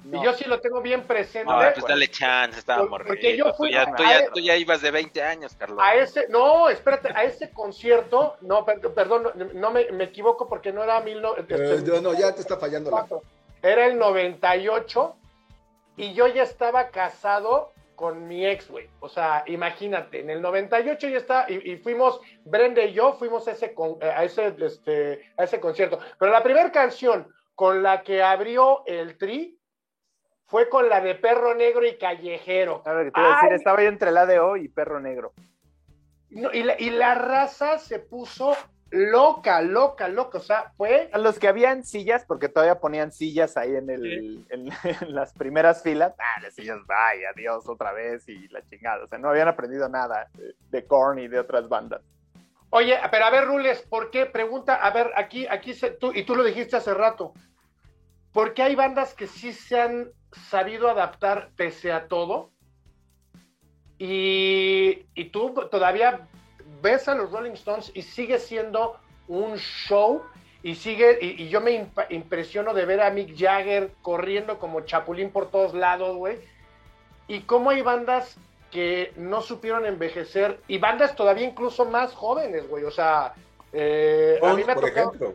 Y yo sí lo tengo bien presente. No, pues dale chance, estaba Porque yo fui. Tú ya, tú, ya, tú ya, ibas de 20 años, Carlos. A ese, no, espérate, a ese concierto, no, perdón, no, me, me, equivoco porque no era mil. No, este, eh, no, ya te está fallando la. Era el 98 y yo ya estaba casado con mi ex, güey. O sea, imagínate, en el 98 ya está, y, y fuimos, Brenda y yo fuimos a ese, a ese, este, a ese concierto. Pero la primera canción con la que abrió el Tri fue con la de Perro Negro y Callejero. A ver, te iba a decir, estaba yo entre la de O y Perro Negro. y, la, y la raza se puso loca, loca, loca. O sea, fue. A los que habían sillas, porque todavía ponían sillas ahí en, el, [laughs] en, las primeras filas. Ah, las sillas, vaya, adiós, otra vez y la chingada. O sea, no habían aprendido nada de Korn y de otras bandas. Oye, pero a ver, Rules, ¿por qué? Pregunta, a ver, aquí, aquí, se, tú, y tú lo dijiste hace rato. ¿Por qué hay bandas que sí se han sabido adaptar pese a todo. Y, tú todavía ves a los Rolling Stones y sigue siendo un show y sigue, y, yo me impresiono de ver a Mick Jagger corriendo como chapulín por todos lados, güey. Y cómo hay bandas que no supieron envejecer y bandas todavía incluso más jóvenes, güey. O sea, eh, a mí me por ejemplo,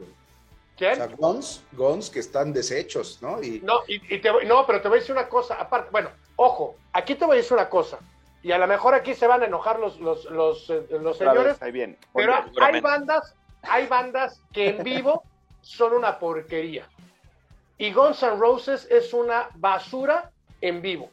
Guns, que están deshechos, ¿no? Y... No, y, no, pero te voy a decir una cosa, aparte, bueno, ojo, aquí te voy a decir una cosa, y a lo mejor aquí se van a enojar los, los, los, eh, señores, ahí bien, pero hay bandas, hay bandas que en vivo son una porquería. Y Guns N' Roses es una basura en vivo.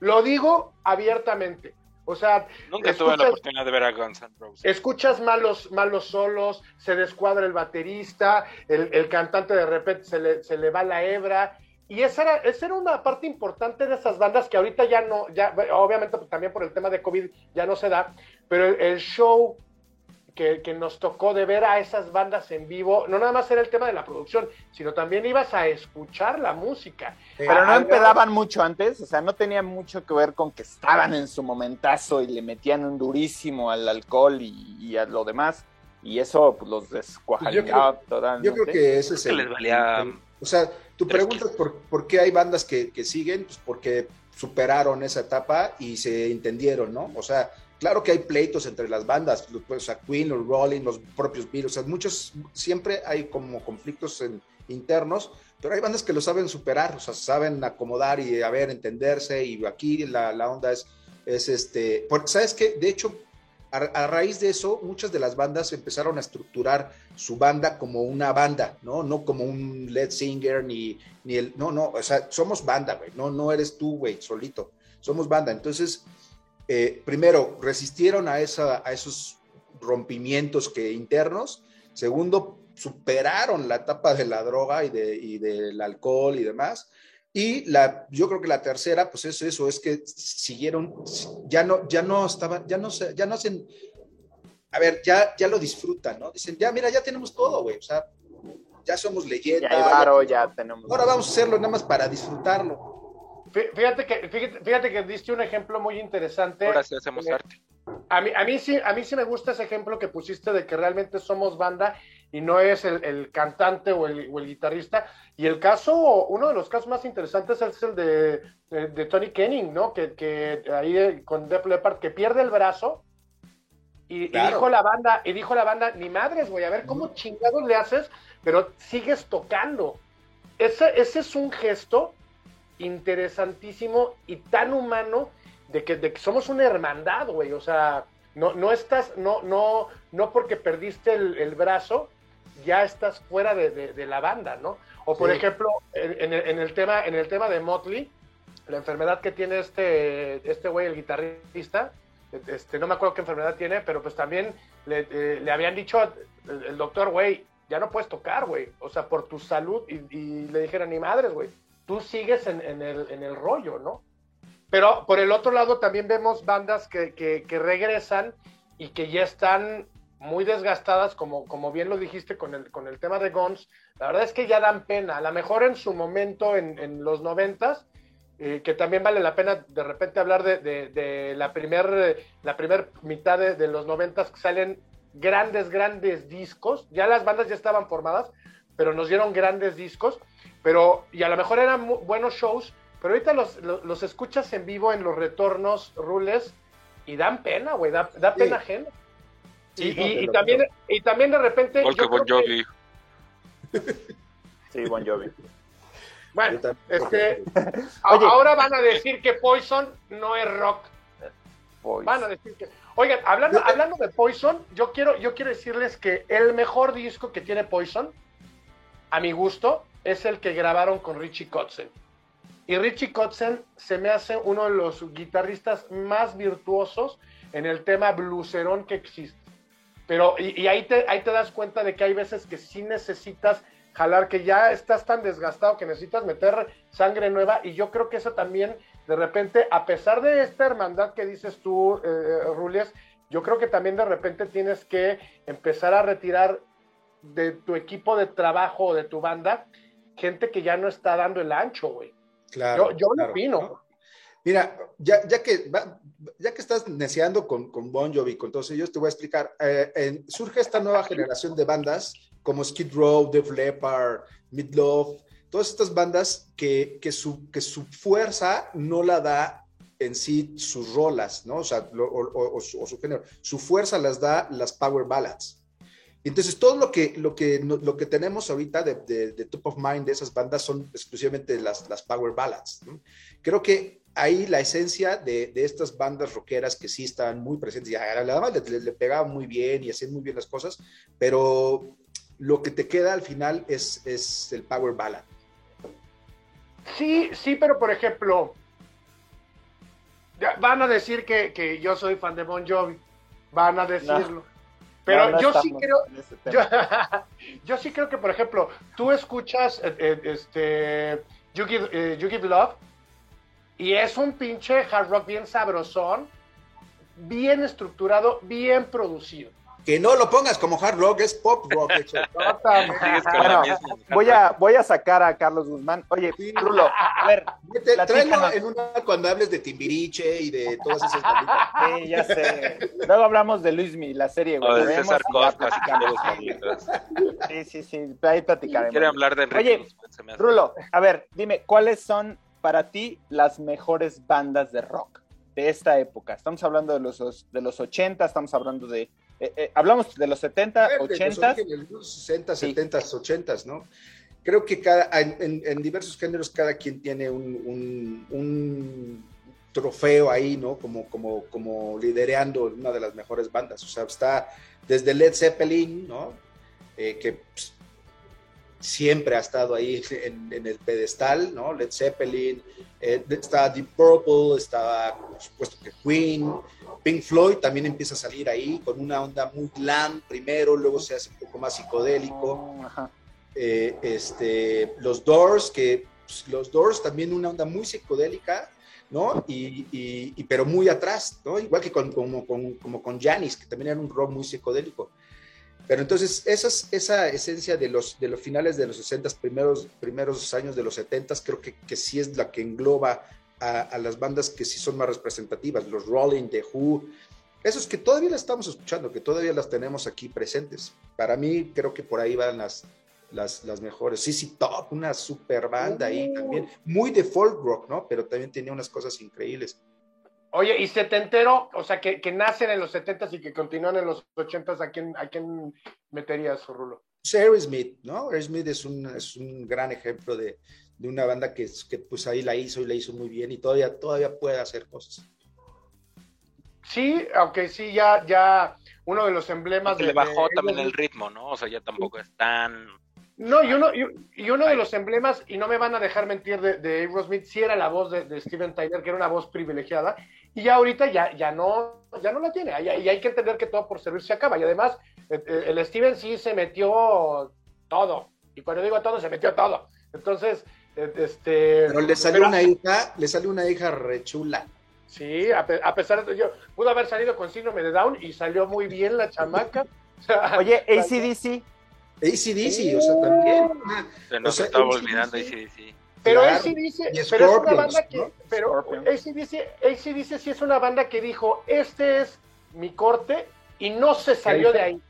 Lo digo abiertamente. O sea, nunca tuve la oportunidad de ver a Guns N' Roses. Escuchas malos, malos solos, se descuadra el baterista, el, cantante de repente se le, se le va la hebra. Y esa era, esa era una parte importante de esas bandas que ahorita ya no, ya, obviamente también por el tema de COVID ya no se da, pero el show que, nos tocó de ver a esas bandas en vivo, no nada más era el tema de la producción, sino también ibas a escuchar la música. Pero no empedaban mucho antes, o sea, no tenía mucho que ver con que estaban en su momentazo y le metían un durísimo al alcohol y, a lo demás, y eso pues, los descuajaba Yo creo que eso es el, les valía... o sea, tú preguntas por, por, qué hay bandas que, que siguen, pues porque superaron esa etapa y se entendieron, ¿no? O sea, Claro que hay pleitos entre las bandas, o sea, Queen, los Rolling, los propios Beatles, o sea, muchos, siempre hay como conflictos internos, pero hay bandas que lo saben superar, o sea, saben acomodar y, a ver, entenderse, y aquí la, la onda es, es este, porque, ¿sabes qué? De hecho, a, raíz de eso, muchas de las bandas empezaron a estructurar su banda como una banda, ¿no? No como un lead singer, ni, ni el, no, no, o sea, somos banda, güey, no, no eres tú, güey, solito, somos banda, entonces eh, primero, resistieron a, esa, a esos rompimientos que, internos. Segundo, superaron la etapa de la droga y, de, y del alcohol y demás. Y la, yo creo que la tercera, pues es eso, es que siguieron, ya no, ya no estaban, ya no, ya no hacen, a ver, ya, ya lo disfrutan, ¿no? Dicen, ya, mira, ya tenemos todo, güey, o sea, ya somos leyendas. Ya, ya tenemos. Ahora vamos a hacerlo nada más para disfrutarlo. Fíjate que, fíjate, que diste un ejemplo muy interesante. Ahora sí hacemos eh, arte. A mí, a, mí sí, a mí sí me gusta ese ejemplo que pusiste de que realmente somos banda y no es el, cantante o el, guitarrista. Y el caso, uno de los casos más interesantes es el de, Tony Kenning, ¿no? Que, que ahí con Def Leppard, que pierde el brazo y, dijo la banda, y dijo la banda, ni madres, voy a ver cómo chingados le haces, pero sigues tocando. Ese, ese es un gesto interesantísimo y tan humano de que, de que somos una hermandad, güey. O sea, no, no estás, no, no, no porque perdiste el, brazo, ya estás fuera de, la banda, ¿no? O por ejemplo, en, el, tema, en el tema de Motley, la enfermedad que tiene este, este güey, el guitarrista, este, no me acuerdo qué enfermedad tiene, pero pues también le, eh, habían dicho el, doctor, güey, ya no puedes tocar, güey, o sea, por tu salud, y, le dijeron, ni madres, güey, tú sigues en, el, en el rollo, ¿no? Pero por el otro lado también vemos bandas que, que, regresan y que ya están muy desgastadas, como, como bien lo dijiste con el, con el tema de Guns. La verdad es que ya dan pena. A lo mejor en su momento, en, en los noventas, eh, que también vale la pena de repente hablar de, de, la primer, la primer mitad de, los noventas que salen grandes, grandes discos. Ya las bandas ya estaban formadas, pero nos dieron grandes discos. Pero, y a lo mejor eran buenos shows, pero ahorita los, escuchas en vivo en los retornos, Rules, y dan pena, güey, da, pena ajena. Y, también, y también de repente. Bon Jovi. sí, Bon Jovi. Bueno, este, ahora van a decir que Poison no es rock. Van a decir que. Oigan, hablando, hablando de Poison, yo quiero, yo quiero decirles que el mejor disco que tiene Poison, a mi gusto, es el que grabaron con Richie Kotzen. Y Richie Kotzen se me hace uno de los guitarristas más virtuosos en el tema blueserón que existe. Pero, y, ahí, te, ahí te das cuenta de que hay veces que sí necesitas jalar, que ya estás tan desgastado que necesitas meter sangre nueva. Y yo creo que eso también, de repente, a pesar de esta hermandad que dices tú, eh, eh Rulias, yo creo que también de repente tienes que empezar a retirar de tu equipo de trabajo o de tu banda gente que ya no está dando el ancho, güey. Claro. Yo, lo opino. Mira, ya, ya, que, ya que estás neceando con, con Bon Jovi, con todos ellos, te voy a explicar. Eh, surge esta nueva generación de bandas como Skid Row, Def Leppard, Midlove, todas estas bandas que, que, su, que su fuerza no la da en sí sus rolas, ¿no? O sea, o, su género. Su fuerza las da las power ballads. Entonces, todo lo que, lo que, lo que tenemos ahorita de, de, top of mind de esas bandas son exclusivamente las, las power ballads. Creo que ahí la esencia de, de, estas bandas rockeras que sí están muy presentes, y además le, le, pegaban muy bien y hacían muy bien las cosas, pero lo que te queda al final es, es el power ballad. Sí, sí, pero por ejemplo, van a decir que, que yo soy fan de Bon Jovi, van a decirlo. Pero yo sí creo, [laughs] yo, sí creo que, por ejemplo, tú escuchas eh, eh, este you give, eh, you give, Love y es un pinche hard rock bien sabrosón, bien estructurado, bien producido que no lo pongas como hard rock, es pop rock. Hecho. [laughs] voy, a, voy a sacar a Carlos Guzmán. Oye, Rulo, a ver. tráelo en una cuando hables de Timbiriche y de todas esas banditas. [laughs] Sí, ya sé. Luego hablamos de Luismi, la serie, güey. de César Costa, Sí, sí, sí, ahí platicaremos. Quiere hablar de Enrique Oye, Rulo, a ver, dime, ¿cuáles son para ti las mejores bandas de rock de esta época? Estamos hablando de los, de los 80, estamos hablando de eh, eh, hablamos de los 70, 80. De los 60, 70, 80, ¿no? Creo que cada, en, diversos géneros cada quien tiene un, un, trofeo ahí, ¿no? Como, como, como lidereando una de las mejores bandas. O sea, está desde Led Zeppelin, ¿no? Eh, que pues, siempre ha estado ahí en, el pedestal, ¿no? Led Zeppelin, está Deep Purple, está, por supuesto, que Queen, Pink Floyd también empieza a salir ahí con una onda muy glam primero, luego se hace un poco más psicodélico. Oh, eh, este, los Doors, que pues, los Doors también una onda muy psicodélica, ¿no? Y, pero muy atrás, ¿no? Igual que con, como, con, como con Janis, que también era un rock muy psicodélico. Pero entonces esa, esa esencia de los, de los finales de los 60, primeros, primeros años de los 70, creo que, que sí es la que engloba a, las bandas que sí son más representativas, los Rolling, The Who, esos que todavía las estamos escuchando, que todavía las tenemos aquí presentes. Para mí creo que por ahí van las, las, las mejores. Sí, sí, Top, una super banda ahí también, muy de folk rock, ¿no? Pero también tenía unas cosas increíbles. Oye, y setentero, o sea, que, que nacen en los setentas y que continúan en los ochentas, ¿a quién, a quién meterías, Rulo? Smith, ¿no? Smith es un, es un gran ejemplo de, de una banda que, que pues ahí la hizo y la hizo muy bien y todavía, todavía puede hacer cosas. Sí, aunque sí, ya, ya uno de los emblemas de, le bajó también el ritmo, ¿no? O sea, ya tampoco es tan no, y uno, y, uno de los emblemas, y no me van a dejar mentir, de, de Aerosmith, sí era la voz de, Steven Tyler, que era una voz privilegiada, y ya ahorita ya, ya, no, ya no la tiene, y, hay que entender que todo por servir se acaba, y además eh, eh, el, Steven sí se metió todo, y cuando digo todo, se metió todo, entonces, eh, este... Pero le salió una hija, le salió una hija rechula. Sí, a, pesar de yo, pudo haber salido con síndrome de Down y salió muy bien la chamaca. [laughs] Oye, ACDC ACDC, o sea, también. Se nos estaba olvidando ACDC. Pero ACDC, pero es una banda que, pero ACDC, sí es una banda que dijo, este es mi corte y no se salió de ahí.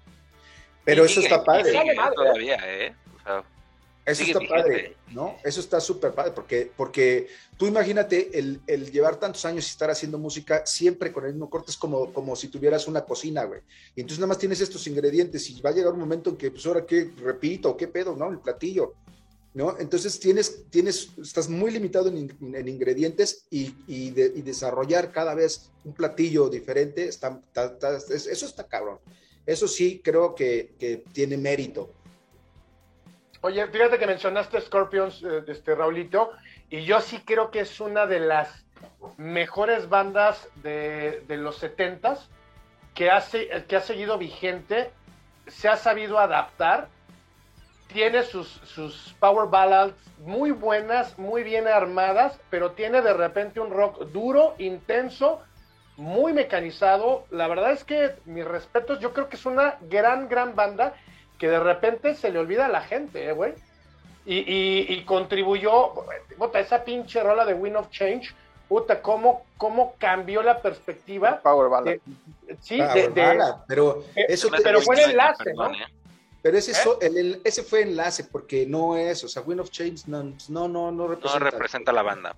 Pero eso está padre. todavía, ¿eh? O sea, eso está padre, ¿no? Eso está súper padre, porque, porque tú imagínate el, el, llevar tantos años y estar haciendo música siempre con el mismo corte, es como, como si tuvieras una cocina, güey. Y entonces nada más tienes estos ingredientes y va a llegar un momento en que, pues ahora qué, repito, qué pedo, ¿no? El platillo, ¿no? Entonces tienes, tienes, estás muy limitado en, en ingredientes y, y, de, y, desarrollar cada vez un platillo diferente, está, eso está cabrón. Eso sí creo que, que tiene mérito Oye, fíjate que mencionaste Scorpions, eh, este Raulito, y yo sí creo que es una de las mejores bandas de, los setentas que, hace, que ha seguido vigente, se ha sabido adaptar, tiene sus, sus power ballads muy buenas, muy bien armadas, pero tiene de repente un rock duro, intenso, muy mecanizado. La verdad es que mis respetos, yo creo que es una gran, gran banda que de repente se le olvida a la gente, ¿eh, güey. y, contribuyó, puta, esa pinche rola de Win of Change, puta, cómo, cómo cambió la perspectiva. Power Ballad. sí, de, pero eh, eso pero fue el enlace, ¿no? ¿eh? Pero ese, el, ese fue enlace, porque no es, o sea, Win of Change no, no, no, no representa. No representa la banda.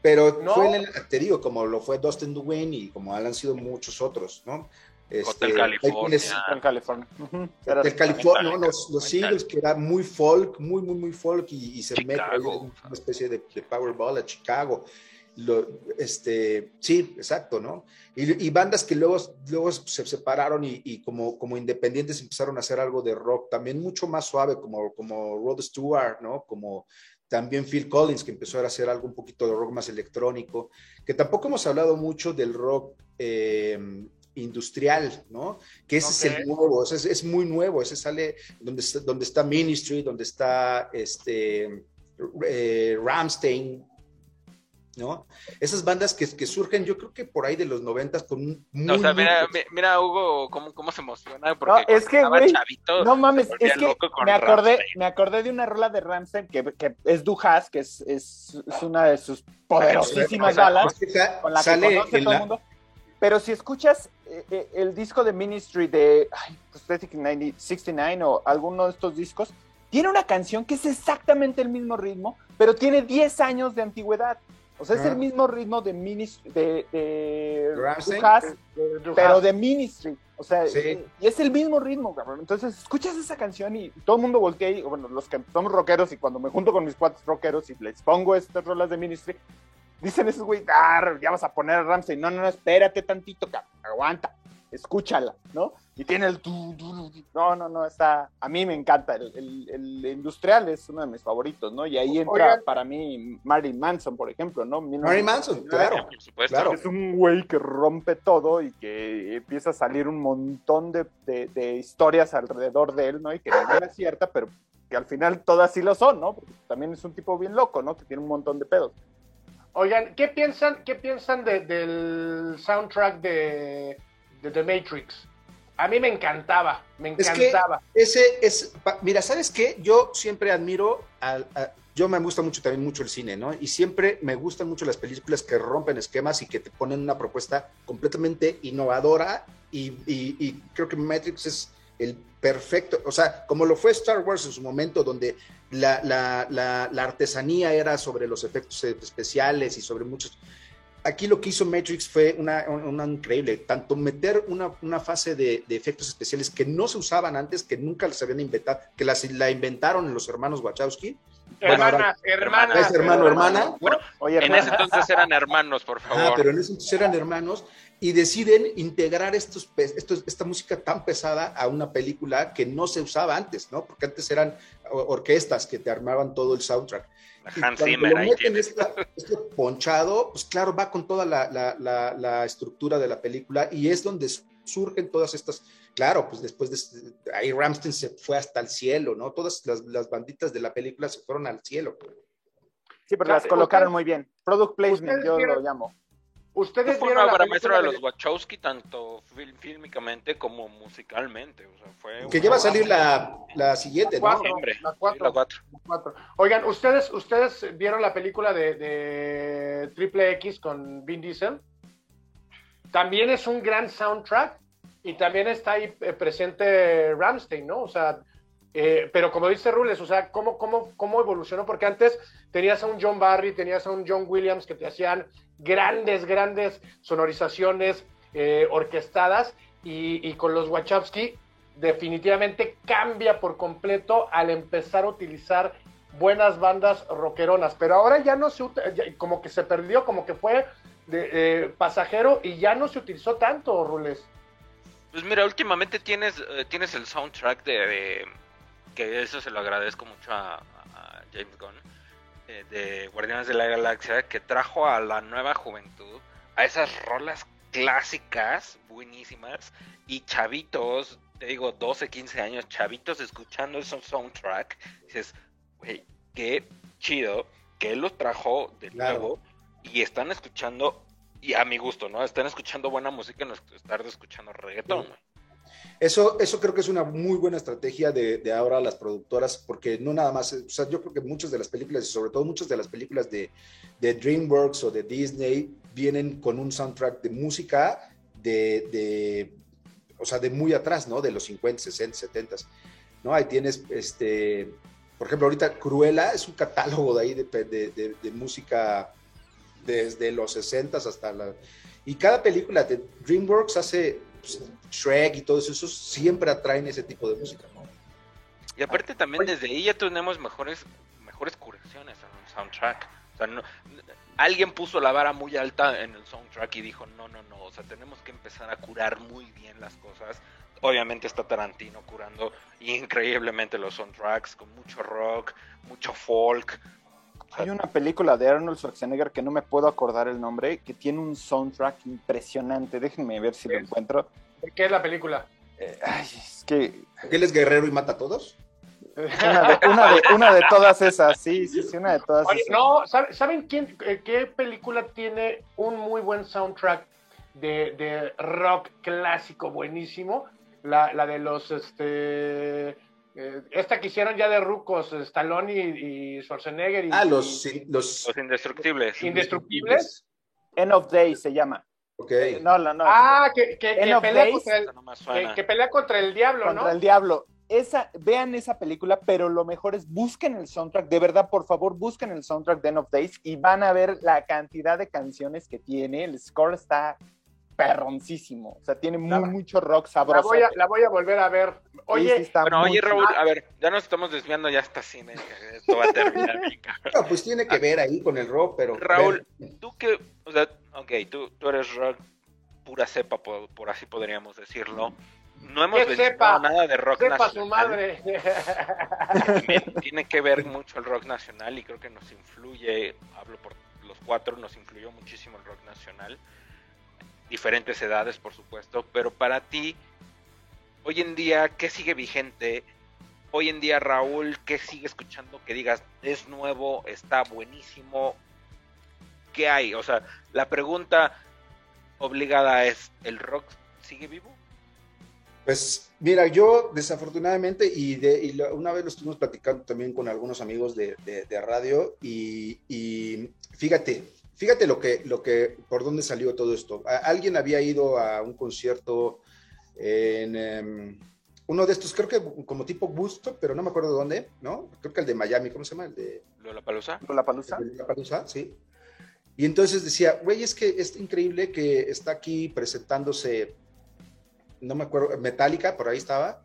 Pero fue el te digo, como lo fue Dustin Duane y como han sido muchos otros, ¿no? Este, Hotel California. Hotel California. Hotel California, los, los Eagles, que era muy folk, muy, muy, muy folk, y, se mete en una especie de, Powerball a Chicago. Lo, este, sí, exacto, ¿no? Y, bandas que luego, luego se separaron y, y, como, como independientes empezaron a hacer algo de rock, también mucho más suave, como, como Rod Stewart, ¿no? Como también Phil Collins, que empezó a hacer algo un poquito de rock más electrónico, que tampoco hemos hablado mucho del rock eh, industrial, ¿no? Que ese es el nuevo, es, es, muy nuevo, ese sale donde está, donde está Ministry, donde está este eh, Ramstein, ¿no? Esas bandas que, que, surgen, yo creo que por ahí de los noventas con un no, o sea, mira, mira, Hugo cómo, cómo se emociona porque no, es que, güey, no mames, es que me acordé, me acordé de una rola de Ramstein que, que es Dujas, que es, es, es, una de sus poderosísimas balas con la que conoce todo el mundo. Pero si escuchas el disco de Ministry de ay, 69 o alguno de estos discos, tiene una canción que es exactamente el mismo ritmo, pero tiene 10 años de antigüedad. O sea, es el ah. mismo ritmo de Ministry, de, de, pero de Ministry. O sea, y es el mismo ritmo, cabrón. Entonces, escuchas esa canción y todo el mundo voltea y, bueno, los que somos rockeros y cuando me junto con mis cuates rockeros y les pongo estas rolas de Ministry, dicen esos güey, ah, ya vas a poner a Ramsey. No, no, no, espérate tantito, aguanta, escúchala, ¿no? Y tiene el... No, no, no, está... A mí me encanta, el, el, industrial es uno de mis favoritos, ¿no? Y ahí entra para mí Marilyn Manson, por ejemplo, ¿no? Marilyn Manson, claro, por supuesto. Es un güey que rompe todo y que empieza a salir un montón de, de, historias alrededor de él, ¿no? Y que no es cierta, pero que al final todas sí lo son, ¿no? Porque también es un tipo bien loco, ¿no? Que tiene un montón de pedos. Oigan, ¿qué piensan, qué piensan del soundtrack de, The Matrix? A mí me encantaba, me encantaba. ese es, mira, ¿sabes qué? Yo siempre admiro, al, yo me gusta mucho también mucho el cine, ¿no? Y siempre me gustan mucho las películas que rompen esquemas y que te ponen una propuesta completamente innovadora y, y creo que Matrix es el perfecto, o sea, como lo fue Star Wars en su momento, donde la, la, la, artesanía era sobre los efectos especiales y sobre muchos... Aquí lo que hizo Matrix fue una, una increíble, tanto meter una, una fase de, de, efectos especiales que no se usaban antes, que nunca les habían inventado, que las, la inventaron los hermanos Wachowski. Hermana, hermana. Es hermano, hermana. Bueno, en ese entonces eran hermanos, por favor. Ah, pero en ese entonces eran hermanos y deciden integrar estos, esta música tan pesada a una película que no se usaba antes, ¿no? Porque antes eran orquestas que te armaban todo el soundtrack. Hans Zimmer, ahí este ponchado, pues claro, va con toda la, la, la, estructura de la película y es donde surgen todas estas, claro, pues después de ahí Ramstein se fue hasta el cielo, ¿no? Todas las, las banditas de la película se fueron al cielo. Sí, pero las colocaron muy bien. Product placement, yo lo llamo. Ustedes fue una obra maestra de los Wachowski, tanto fílmicamente como musicalmente. O sea, fue que lleva a salir la, la siguiente, ¿no? La cuatro, cuatro. Oigan, ¿ustedes, ¿ustedes vieron la película de, de Triple X con Vin Diesel? También es un gran soundtrack y también está ahí eh, presente Ramstein, ¿no? O sea, eh, pero como dice Rules, o sea, ¿cómo, cómo, ¿cómo evolucionó? Porque antes tenías a un John Barry, tenías a un John Williams que te hacían grandes, grandes sonorizaciones eh, orquestadas y, con los Wachowski definitivamente cambia por completo al empezar a utilizar buenas bandas rockeronas, pero ahora ya no se, como que se perdió, como que fue de, pasajero y ya no se utilizó tanto, Rules. Pues mira, últimamente tienes, tienes el soundtrack de que eso se lo agradezco mucho a, James Gunn, eh, de Guardianes de la Galaxia, que trajo a la nueva juventud a esas rolas clásicas, buenísimas, y chavitos, te digo, 12, 15 años, chavitos escuchando esos soundtrack, dices, güey, qué chido que él los trajo de nuevo y están escuchando, y a mi gusto, ¿no? Están escuchando buena música en estar escuchando reggaetón, eso, eso creo que es una muy buena estrategia de, ahora las productoras, porque no nada más, o sea, yo creo que muchas de las películas, y sobre todo muchas de las películas de, de DreamWorks o de Disney, vienen con un soundtrack de música de, de, o sea, de muy atrás, ¿no? De los 50, 60, 70. ¿no? Ahí tienes, este, por ejemplo, ahorita Cruella es un catálogo de ahí de, de, de música desde los 60 hasta la... Y cada película de DreamWorks hace pues, Shrek y todos esos siempre atraen ese tipo de música, ¿no? Y aparte también desde ahí ya tenemos mejores, mejores curaciones en un soundtrack. O sea, alguien puso la vara muy alta en el soundtrack y dijo, no, no, no, o sea, tenemos que empezar a curar muy bien las cosas. Obviamente está Tarantino curando increíblemente los soundtracks con mucho rock, mucho folk, hay una película de Arnold Schwarzenegger que no me puedo acordar el nombre, que tiene un soundtrack impresionante. Déjenme ver si lo encuentro. ¿Qué es la película? Eh, es que... ¿Él es guerrero y mata a todos? [laughs] Una de, todas esas, sí, sí, sí, una de todas esas. No, ¿saben quién, eh, qué película tiene un muy buen soundtrack de, de rock clásico buenísimo? La, la de los, este, eh, esta que hicieron ya de rucos, Stallone y, Schwarzenegger. Y, ah, los, los, indestructibles. Indestructibles. End of Days se llama. Ok. No, no, no. Ah, que, que, pelea, contra el, que, pelea contra el diablo, contra el diablo. Esa, vean esa película, pero lo mejor es busquen el soundtrack, de verdad, por favor, busquen el soundtrack de End of Days y van a ver la cantidad de canciones que tiene. El score está perroncísimo. O sea, tiene muy, mucho rock sabroso. La voy, a, la voy a volver a ver. Oye, bueno, oye Raúl, a ver, ya nos estamos desviando ya hasta cine. Esto va a terminar bien, No, pues tiene que ver ahí con el rock, pero. Raúl, tú que, o sea, ok, tú, tú eres rock pura cepa, por, así podríamos decirlo. No hemos visto nada de rock sepa nacional. su madre. tiene que ver mucho el rock nacional y creo que nos influye, hablo por los cuatro, nos influyó muchísimo el rock nacional diferentes edades, por supuesto, pero para ti, hoy en día, ¿qué sigue vigente? Hoy en día, Raúl, ¿qué sigue escuchando que digas, es nuevo, está buenísimo? ¿Qué hay? O sea, la pregunta obligada es, ¿el rock sigue vivo? Pues mira, yo desafortunadamente, y, de, una vez lo estuvimos platicando también con algunos amigos de, radio, y, y, fíjate, Fíjate lo que, lo que, por dónde salió todo esto. alguien había ido a un concierto en em, uno de estos, creo que como tipo Busto, pero no me acuerdo de dónde, ¿no? Creo que el de Miami, ¿cómo se llama? El de Lollapalooza. Lollapalooza. Lollapalooza, sí. Y entonces decía, güey, es que es increíble que está aquí presentándose, no me acuerdo, Metallica, por ahí estaba,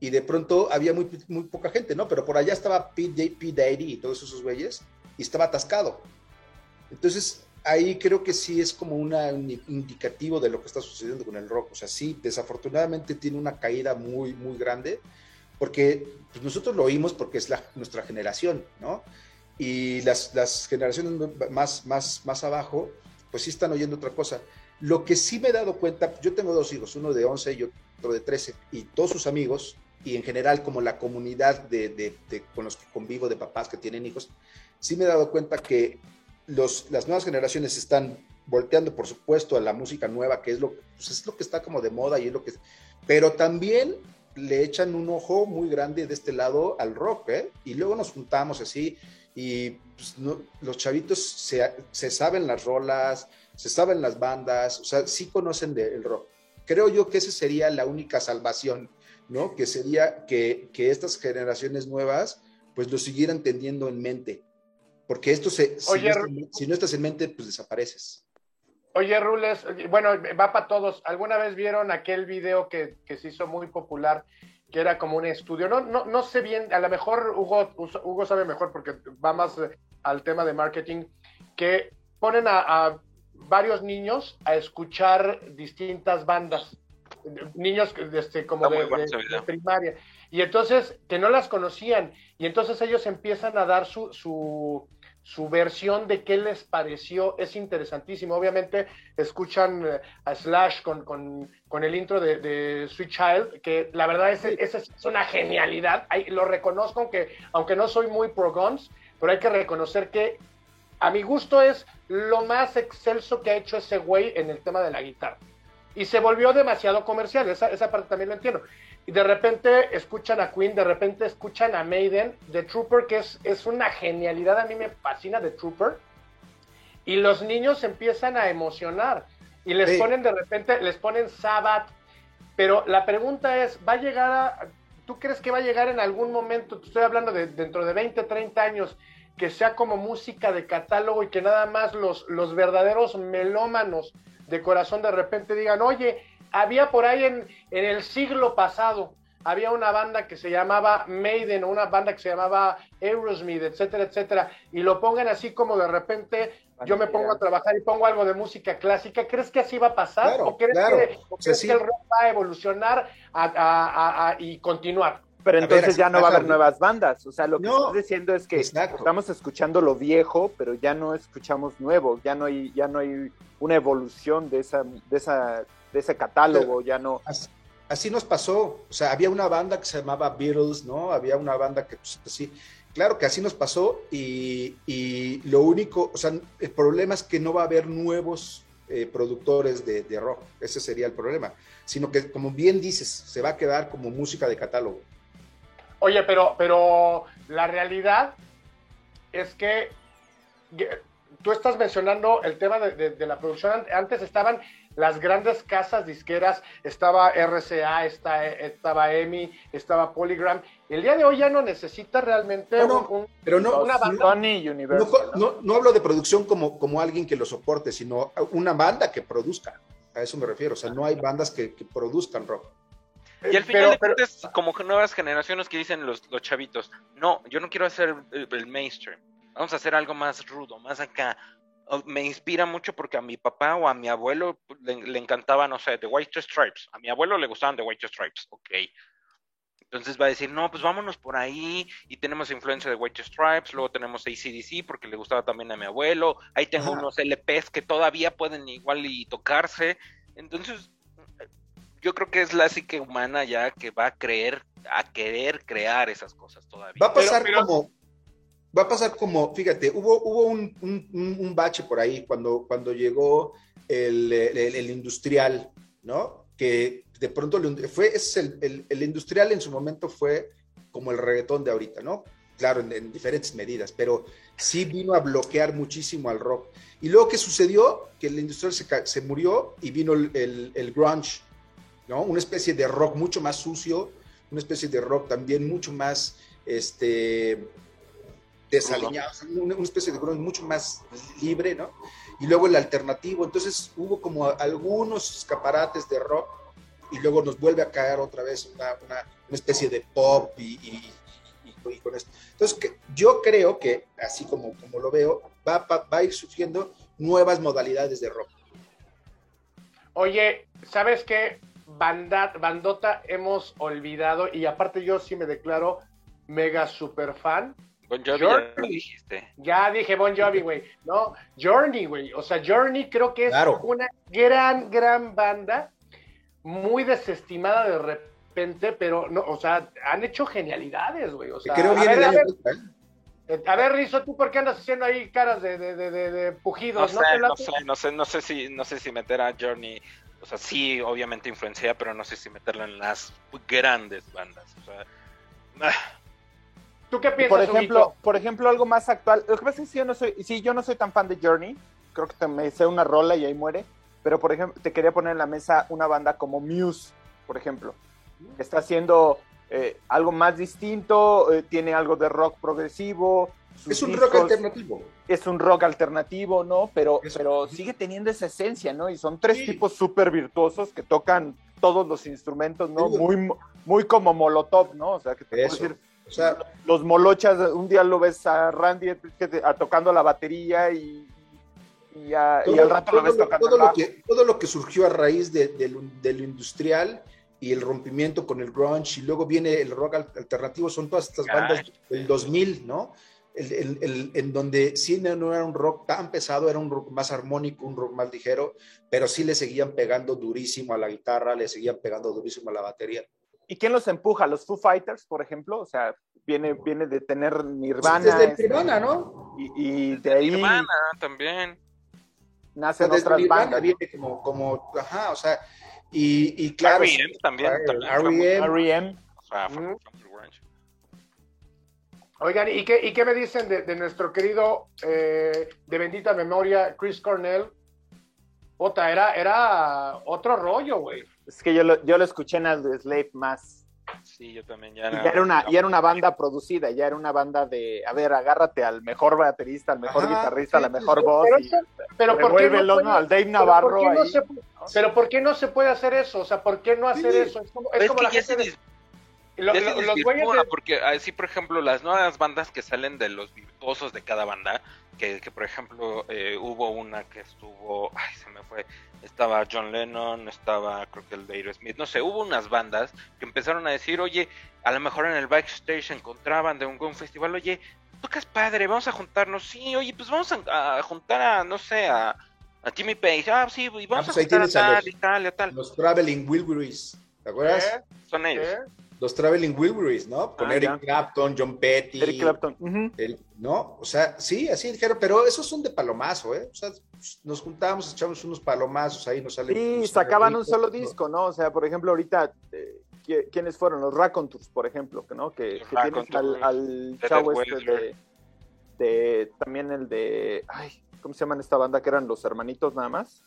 y de pronto había muy, muy poca gente, ¿no? Pero por allá estaba Pete, Pete Daddy y todos esos güeyes, y estaba atascado. Entonces, ahí creo que sí es como un indicativo de lo que está sucediendo con el rock. O sea, sí, desafortunadamente tiene una caída muy, muy grande, porque pues, nosotros lo oímos porque es la, nuestra generación, ¿no? Y las, las generaciones más, más, más abajo, pues sí están oyendo otra cosa. Lo que sí me he dado cuenta, yo tengo dos hijos, uno de 11 y otro de 13, y todos sus amigos, y en general como la comunidad de, de, con los que convivo, de papás que tienen hijos, sí me he dado cuenta que los, las nuevas generaciones están volteando, por supuesto, a la música nueva, que es lo, pues es lo que está como de moda y es lo que... Pero también le echan un ojo muy grande de este lado al rock, ¿eh? Y luego nos juntamos así y pues, los chavitos se, se, saben las rolas, se saben las bandas, o sea, sí conocen del rock. Creo yo que esa sería la única salvación, ¿no? Que sería que, que estas generaciones nuevas pues lo siguieran teniendo en mente. Porque esto se, si, no, si no estás en mente, pues desapareces. Oye, Rules, bueno, va para todos. ¿Alguna vez vieron aquel video que, que, se hizo muy popular, que era como un estudio? No, no, no sé bien, a lo mejor Hugo, Hugo sabe mejor porque va más al tema de marketing, que ponen a, varios niños a escuchar distintas bandas, niños este, como de, primaria, y entonces que no las conocían, y entonces ellos empiezan a dar su, su su versión de qué les pareció es interesantísimo. Obviamente escuchan eh, a Slash con, con, el intro de, Sweet Child, que la verdad es, es, es una genialidad. lo reconozco, aunque, aunque no soy muy pro guns, pero hay que reconocer que a mi gusto es lo más excelso que ha hecho ese güey en el tema de la guitarra. Y se volvió demasiado comercial, esa, esa parte también lo entiendo y de repente escuchan a Queen, de repente escuchan a Maiden, The Trooper, que es, es una genialidad, a mí me fascina The Trooper, y los niños empiezan a emocionar y les ponen de repente, les ponen Sabbath, pero la pregunta es, ¿va a llegar a, tú crees que va a llegar en algún momento, estoy hablando de dentro de 20, 30 años, que sea como música de catálogo y que nada más los, los verdaderos melómanos de corazón de repente digan, oye, había por ahí en, en el siglo pasado, había una banda que se llamaba Maiden o una banda que se llamaba Aerosmith, etcétera, etcétera, y lo pongan así como de repente yo me pongo a trabajar y pongo algo de música clásica, ¿crees que así va a pasar? ¿O crees, que, el rock va a evolucionar y continuar? Pero entonces ya no va a haber nuevas bandas. O sea, lo que estás diciendo es que estamos escuchando lo viejo, pero ya no escuchamos nuevo, ya no hay, ya no hay una evolución de esa, de esa de ese catálogo, ya no. Así, nos pasó, o sea, había una banda que se llamaba Beatles, ¿no? Había una banda que, pues, así, claro que así nos pasó y, y, lo único, o sea, el problema es que no va a haber nuevos eh, productores de, de, rock, ese sería el problema, sino que, como bien dices, se va a quedar como música de catálogo. Oye, pero, pero la realidad es que tú estás mencionando el tema de, de, la producción. Antes estaban las grandes casas disqueras, estaba RCA, estaba EMI, estaba Polygram. El día de hoy ya no necesita realmente un, pero no, una banda. No, no, hablo de producción como, como alguien que lo soporte, sino una banda que produzca. A eso me refiero. O sea, no hay bandas que, produzcan rock. Y al final de cuentas, como nuevas generaciones que dicen los, los chavitos, no, yo no quiero hacer el mainstream, vamos a hacer algo más rudo, más acá, me inspira mucho porque a mi papá o a mi abuelo le, encantaba, no sé, The White Stripes. A mi abuelo le gustaban The White Stripes, ok. Entonces va a decir, no, pues vámonos por ahí y tenemos influencia de White Stripes, luego tenemos ACDC porque le gustaba también a mi abuelo, ahí tengo unos LPs que todavía pueden igual y tocarse. Entonces, yo creo que es la psique humana ya que va a creer, a querer crear esas cosas todavía. Va a pasar como va a pasar como, fíjate, hubo, hubo un, un, bache por ahí cuando, cuando llegó el, el, industrial, ¿no? Que de pronto fue, es el, el, industrial en su momento fue como el reggaetón de ahorita, ¿no? Claro, en, diferentes medidas, pero sí vino a bloquear muchísimo al rock. Y luego, ¿qué sucedió? Que el industrial se, se murió y vino el, el grunge, ¿no? Una especie de rock mucho más sucio, una especie de rock también mucho más, este, desaliñado, una, especie de grunge mucho más libre, ¿no? Y luego el alternativo, entonces hubo como algunos escaparates de rock y luego nos vuelve a caer otra vez una, una, especie de pop y, y, con esto. Entonces, que, yo creo que, así como, como lo veo, va, a ir surgiendo nuevas modalidades de rock. Oye, ¿sabes qué? Bandota hemos olvidado, y aparte yo sí me declaro mega super fan. Bon Jovi ya lo dijiste. Ya dije Bon Jovi, güey. No, Journey, güey. O sea, Journey creo que es una gran, gran banda, muy desestimada de repente, pero no, o sea, han hecho genialidades, güey. O sea, creo bien a ver, a ver, eh, a ver, Rizo, ¿tú por qué andas haciendo ahí caras de, de, de, de pujidos? No sé, no, sé, no sé, no sé si, no sé si meter a Journey, o sea, sí, obviamente influencia, pero no sé si meterla en las grandes bandas. O sea, ah. ¿Tú qué piensas? Por ejemplo, por ejemplo, algo más actual. Lo que pasa es que yo no soy, sí, yo no soy tan fan de Journey. Creo que te me hice una rola y ahí muere. Pero por ejemplo, te quería poner en la mesa una banda como Muse, por ejemplo, que está haciendo eh, algo más distinto, eh, tiene algo de rock progresivo. Es un rock alternativo. Es un rock alternativo, ¿no? Pero, pero sigue teniendo esa esencia, ¿no? Y son tres tipos súper virtuosos que tocan todos los instrumentos, ¿no? Muy, muy como Molotov, ¿no? O sea, que te puedo decir, o sea, los molochas, un día lo ves a Randy tocando la batería y, y, al rato lo ves tocando todo lo, que, todo lo que surgió a raíz de, lo industrial y el rompimiento con el grunge y luego viene el rock alternativo, son todas estas bandas del 2000, ¿no? en donde sí no era un rock tan pesado, era un rock más armónico, un rock más ligero, pero sí le seguían pegando durísimo a la guitarra, le seguían pegando durísimo a la batería. ¿Y quién los empuja? ¿Los Foo Fighters, por ejemplo? O sea, viene, viene de tener Nirvana. Desde este, Nirvana, ¿no? Y, de ahí. Nirvana también. Nacen otras bandas. Viene como, como, ajá, o sea, y, y claro. R.E.M. también. R.E.M. Oigan, ¿y qué, ¿y qué me dicen de, de nuestro querido, eh, de bendita memoria, Chris Cornell? Ota, era, era otro rollo, güey. Es que yo lo, yo lo escuché en el Slave más. Sí, yo también ya. Era, era una, ya era una banda producida, ya era una banda de, a ver, agárrate al mejor baterista, al mejor guitarrista, a la mejor voz. Pero, ¿por qué no al Dave Navarro pero ¿por, ahí? pero ¿por qué no se puede hacer eso? O sea, ¿por qué no hacer eso? Es como, es, como la gente de... Lo, los güeyes Porque así, por ejemplo, las nuevas bandas que salen de los virtuosos de cada banda, que, que por ejemplo eh, hubo una que estuvo, ay, se me fue, estaba John Lennon, estaba creo que el de Aerosmith, no sé, hubo unas bandas que empezaron a decir, oye, a lo mejor en el backstage encontraban de un, un festival, oye, tocas padre, vamos a juntarnos, sí, oye, pues vamos a, juntar a, no sé, a, a Jimmy Page, ah, sí, y vamos ah, pues a juntar a tal y tal y tal. Los Traveling Wilburys, ¿te acuerdas? ¿Eh? Son ellos. ¿Eh? Los Traveling Wilburys, ¿no? Con ah, Eric Clapton, John Petty. Eric Clapton. ¿No? O sea, sí, así dijeron, pero esos son de palomazo, ¿eh? O sea, nos juntábamos, echamos unos palomazos ahí, nos salen. Sí, sacaban un solo disco, ¿no? O sea, por ejemplo, ahorita, eh, ¿quiénes fueron? Los Raconteurs, por ejemplo, ¿no? Que, que tienes al, al chavo este de, de, También el de. Ay, ¿cómo se llaman esta banda? Que eran los hermanitos nada más.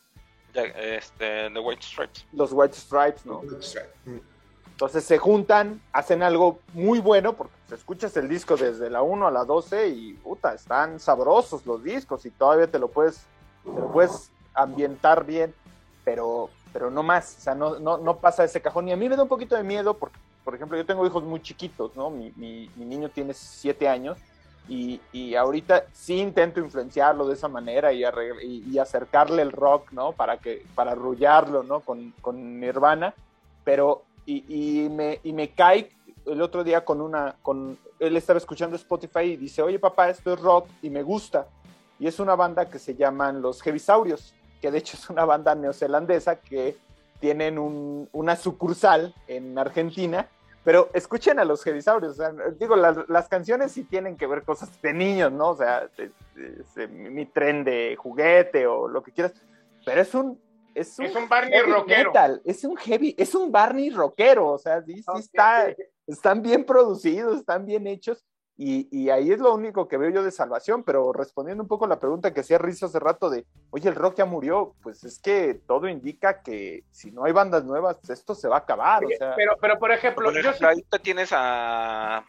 este, The White Stripes. Los White Stripes, ¿no? Entonces se juntan, hacen algo muy bueno, porque escuchas el disco desde la 1 a la 12 y puta, están sabrosos los discos y todavía te lo puedes, te lo puedes ambientar bien, pero, pero no más, o sea, no, no, no pasa ese cajón. Y a mí me da un poquito de miedo, porque, por ejemplo, yo tengo hijos muy chiquitos, ¿no? Mi, mi, niño tiene 7 años y, y, ahorita sí intento influenciarlo de esa manera y, y, acercarle el rock, ¿no? Para, que, para arrullarlo, ¿no? Con, con Nirvana, pero y, me, y cae el otro día con una, con, él estaba escuchando Spotify y dice, oye papá, esto es rock y me gusta. Y es una banda que se llaman Los Heavisaurios, que de hecho es una banda neozelandesa que tienen un, una sucursal en Argentina, pero escuchen a los Heavisaurios, digo, las, canciones sí tienen que ver cosas de niños, ¿no? O sea, mi tren de juguete o lo que quieras, pero es un es un, Barney rockero. es un heavy, es un Barney rockero, o sea, sí, sí está, están bien producidos, están bien hechos, y, y, ahí es lo único que veo yo de salvación, pero respondiendo un poco a la pregunta que hacía Rizzo hace rato de, oye, el rock ya murió, pues es que todo indica que si no hay bandas nuevas, esto se va a acabar. pero, pero, por ejemplo, ahorita tienes a,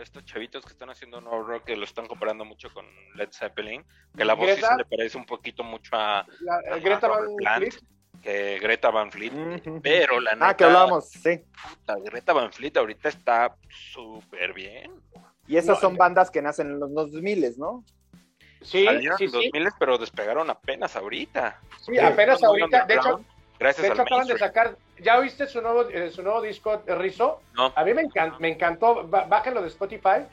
estos chavitos que están haciendo nuevo rock que lo están comparando mucho con Led Zeppelin, que la voz sí se le parece un poquito mucho a, Greta Van Fleet. Que Greta Van Fleet, pero la neta. Ah, que hablamos, sí. Greta Van Fleet ahorita está súper bien. Y esas son bandas que nacen en los 2000, ¿no? Sí, sí, 2000, pero despegaron apenas ahorita. Sí, apenas ahorita. De hecho, gracias de hecho acaban de sacar. ¿Ya oíste su nuevo, eh, su nuevo disco, Rizo? No. A mí me, encantó, me encantó. Bájenlo de Spotify.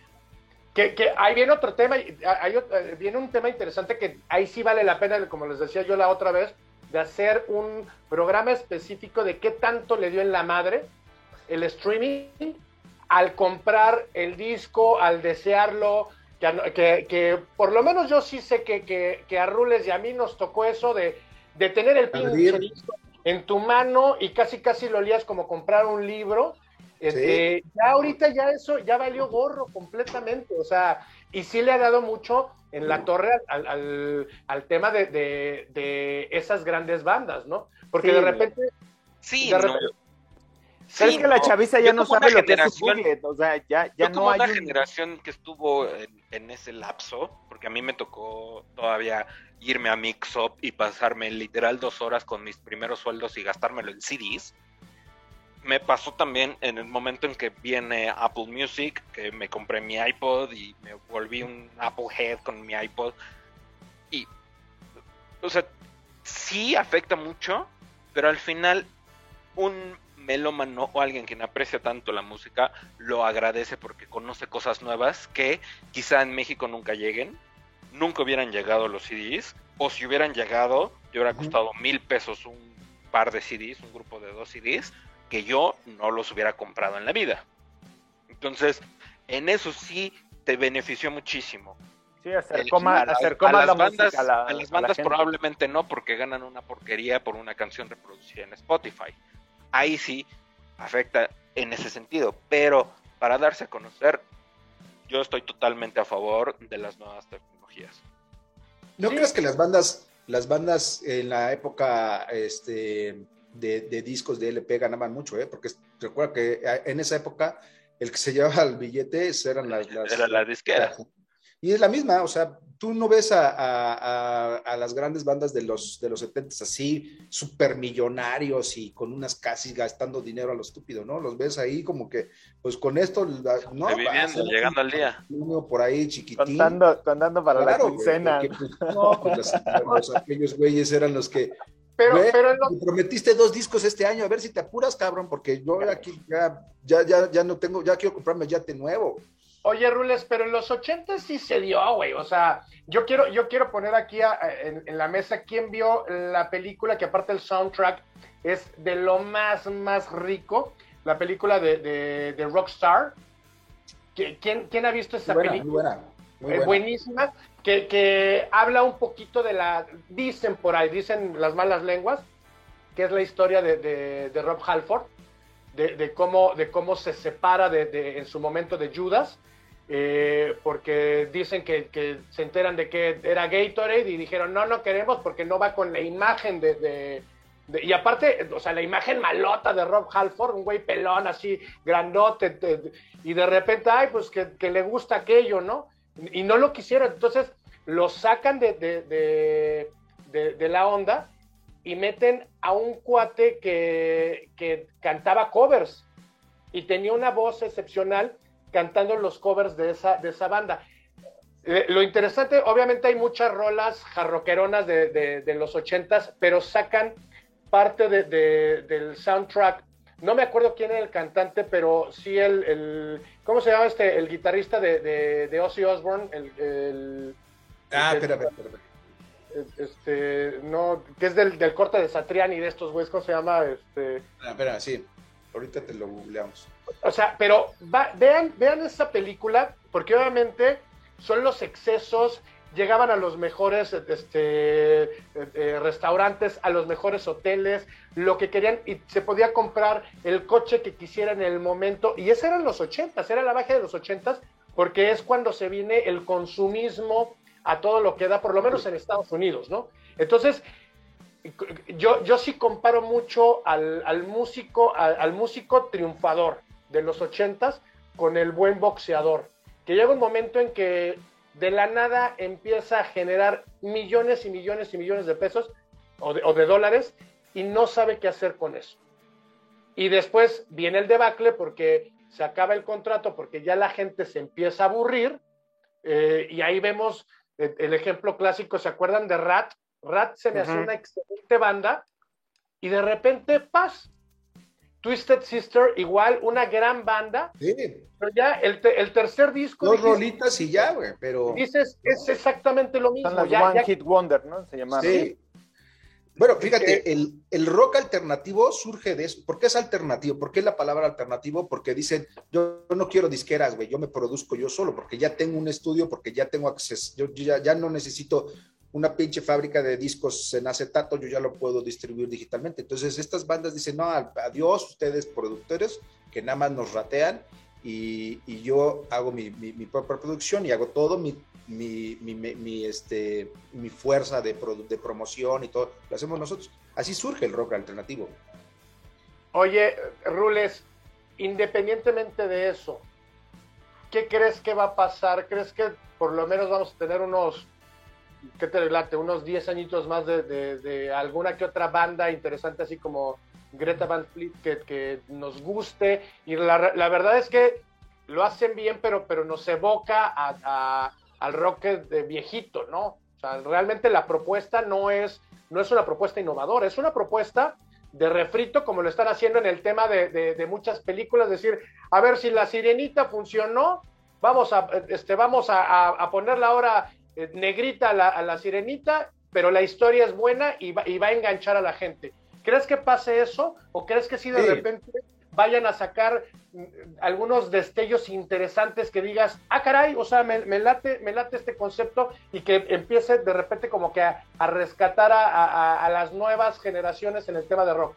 Que, que, ahí viene otro tema, hay, eh, viene un tema interesante que ahí sí vale la pena, como les decía yo la otra vez, de hacer un programa específico de qué tanto le dio en la madre el streaming al comprar el disco, al desearlo, que, que, por lo menos yo sí sé que, que, a Rules y a mí nos tocó eso de, de tener el pinche disco en tu mano y casi casi lo olías como comprar un libro. Este, ya ahorita ya eso ya valió gorro completamente, o sea, y sí le ha dado mucho en la torre al, al, tema de, de, esas grandes bandas, ¿no? Porque de repente... Sí, de repente, es que la chaviza ya no sabe lo que es su o sea, ya, ya no hay una generación que estuvo en, ese lapso, porque a mí me tocó todavía irme a Mix Up y pasarme literal dos horas con mis primeros sueldos y gastármelo en CDs. Me pasó también en el momento en que viene Apple Music, que me compré mi iPod y me volví un Apple Head con mi iPod. Y, o sea, sí afecta mucho, pero al final un melómano o alguien que no aprecia tanto la música lo agradece porque conoce cosas nuevas que quizá en México nunca lleguen, nunca hubieran llegado los CDs, o si hubieran llegado, yo hubiera costado mil pesos un par de CDs, un grupo de dos CDs, que yo no los hubiera comprado en la vida. Entonces, en eso sí te benefició muchísimo. Sí, acercó, más, a, las bandas, a, las bandas probablemente no, porque ganan una porquería por una canción reproducida en Spotify ahí sí afecta en ese sentido. Pero para darse a conocer, yo estoy totalmente a favor de las nuevas tecnologías. ¿No crees que las bandas, las bandas en la época este, de, discos de LP ganaban mucho? Eh? Porque recuerda que en esa época el que se llevaba el billete eran las... [laughs] las Era la disquera. Y es la misma, o sea, tú no ves a, las grandes bandas de los, de los 70 así, súper millonarios y con unas casi gastando dinero a lo estúpido, ¿no? Los ves ahí como que, pues con esto, ¿no? Viviendo, llegando al día. Uno por ahí chiquitín. Contando, contando para la quincena. Pues, no, pues los, aquellos güeyes eran los que pero, pero prometiste dos discos este año, a ver si te apuras, cabrón, porque yo aquí ya, ya, ya, ya no tengo, ya quiero comprarme yate nuevo. Oye, Rules, pero en los 80 sí se dio, güey. O sea, yo quiero, yo quiero poner aquí en, la mesa quién vio la película, que aparte el soundtrack es de lo más, más rico, la película de, de, Rockstar. ¿Quién, ¿Quién, ha visto esa película? Muy buena, muy buena. buenísima, que, que habla un poquito de la, dicen por ahí, dicen las malas lenguas, que es la historia de, de Rob Halford, de, cómo, de cómo se separa de, en su momento de Judas eh, porque dicen que, se enteran de que era Gatorade y dijeron, no, no queremos porque no va con la imagen de, y aparte, o sea, la imagen malota de Rob Halford, un güey pelón así, grandote, y de repente, ay, pues que, le gusta aquello, ¿no? Y no lo quisieron, entonces lo sacan de, de, la onda y meten a un cuate que, que cantaba covers y tenía una voz excepcional cantando los covers de esa, de esa banda. Eh, lo interesante, obviamente hay muchas rolas jarroqueronas de, de, los ochentas, pero sacan parte de, del soundtrack. No me acuerdo quién era el cantante, pero sí el, el ¿cómo se llama este? El guitarrista de, de, Ozzy Osbourne, el, ah, espera, espera, espera. Este, no, que es del, del corte de Satriani de estos güeyes, ¿cómo se llama? Este... Ah, espera, sí, ahorita te lo googleamos. O sea, pero vean, vean esa película, porque obviamente son los excesos, llegaban a los mejores este, eh, restaurantes, a los mejores hoteles, lo que querían, y se podía comprar el coche que quisieran en el momento, y ese eran los ochentas, era la baja de los ochentas, porque es cuando se viene el consumismo a todo lo que da, por lo menos en Estados Unidos, ¿no? Entonces, yo, yo sí comparo mucho al, músico, al músico triunfador, de los ochentas con el buen boxeador, que llega un momento en que de la nada empieza a generar millones y millones y millones de pesos o de, dólares y no sabe qué hacer con eso. Y después viene el debacle porque se acaba el contrato, porque ya la gente se empieza a aburrir eh, y ahí vemos el ejemplo clásico, ¿se acuerdan de Rat? Rat se me hace una excelente banda y de repente, paz. Twisted Sister, igual, una gran banda. Sí. Pero ya el, tercer disco. Dos rolitas y ya, güey, pero. Dices, es exactamente lo mismo. Son las One Hit Wonder, ¿no? Se llamaron. Sí. Bueno, fíjate, el, rock alternativo surge de eso. ¿Por qué es alternativo? ¿Por qué la palabra alternativo? Porque dicen, yo, no quiero disqueras, güey, yo me produzco yo solo, porque ya tengo un estudio, porque ya tengo acceso, yo, ya, ya, no necesito una pinche fábrica de discos en acetato, yo ya lo puedo distribuir digitalmente. Entonces, estas bandas dicen, no, adiós, ustedes productores, que nada más nos ratean, y, yo hago mi, mi, propia producción y hago todo mi mi, este, mi fuerza de, de promoción y todo, lo hacemos nosotros. Así surge el rock alternativo. Oye, Rules, independientemente de eso, ¿qué crees que va a pasar? ¿Crees que por lo menos vamos a tener unos, ¿qué te relate? Unos 10 añitos más de, de, alguna que otra banda interesante, así como Greta Van Fleet, que, que nos guste. Y la, la, verdad es que lo hacen bien, pero, pero nos evoca a, al rock de viejito, ¿no? O sea, realmente la propuesta no es, no es una propuesta innovadora, es una propuesta de refrito, como lo están haciendo en el tema de, muchas películas, decir, a ver si la sirenita funcionó, vamos a, este, vamos a, ponerla ahora negrita a la, sirenita, pero la historia es buena y va, y va, a enganchar a la gente. ¿Crees que pase eso? ¿O crees que si de repente vayan a sacar mm, algunos destellos interesantes que digas, ah, caray, o sea, me, late, me late este concepto y que empiece de repente como que a, rescatar a, las nuevas generaciones en el tema de rock.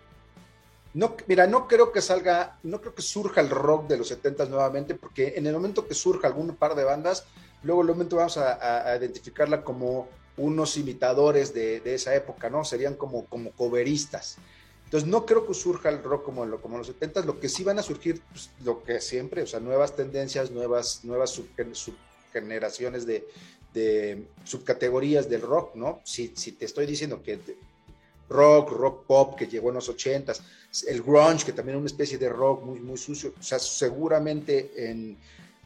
No, mira, no creo que salga, no creo que surja el rock de los 70 nuevamente, porque en el momento que surja algún par de bandas, luego momento vamos a, identificarla como unos imitadores de, de, esa época, ¿no? Serían como, como coveristas. Entonces, no creo que surja el rock como, en como los 70, lo que sí van a surgir, pues, lo que siempre, o sea, nuevas tendencias, nuevas, nuevas subgeneraciones de, de, subcategorías del rock, ¿no? Si, si te estoy diciendo que rock, rock pop que llegó en los 80s, el grunge, que también es una especie de rock muy, muy sucio, o sea, seguramente en,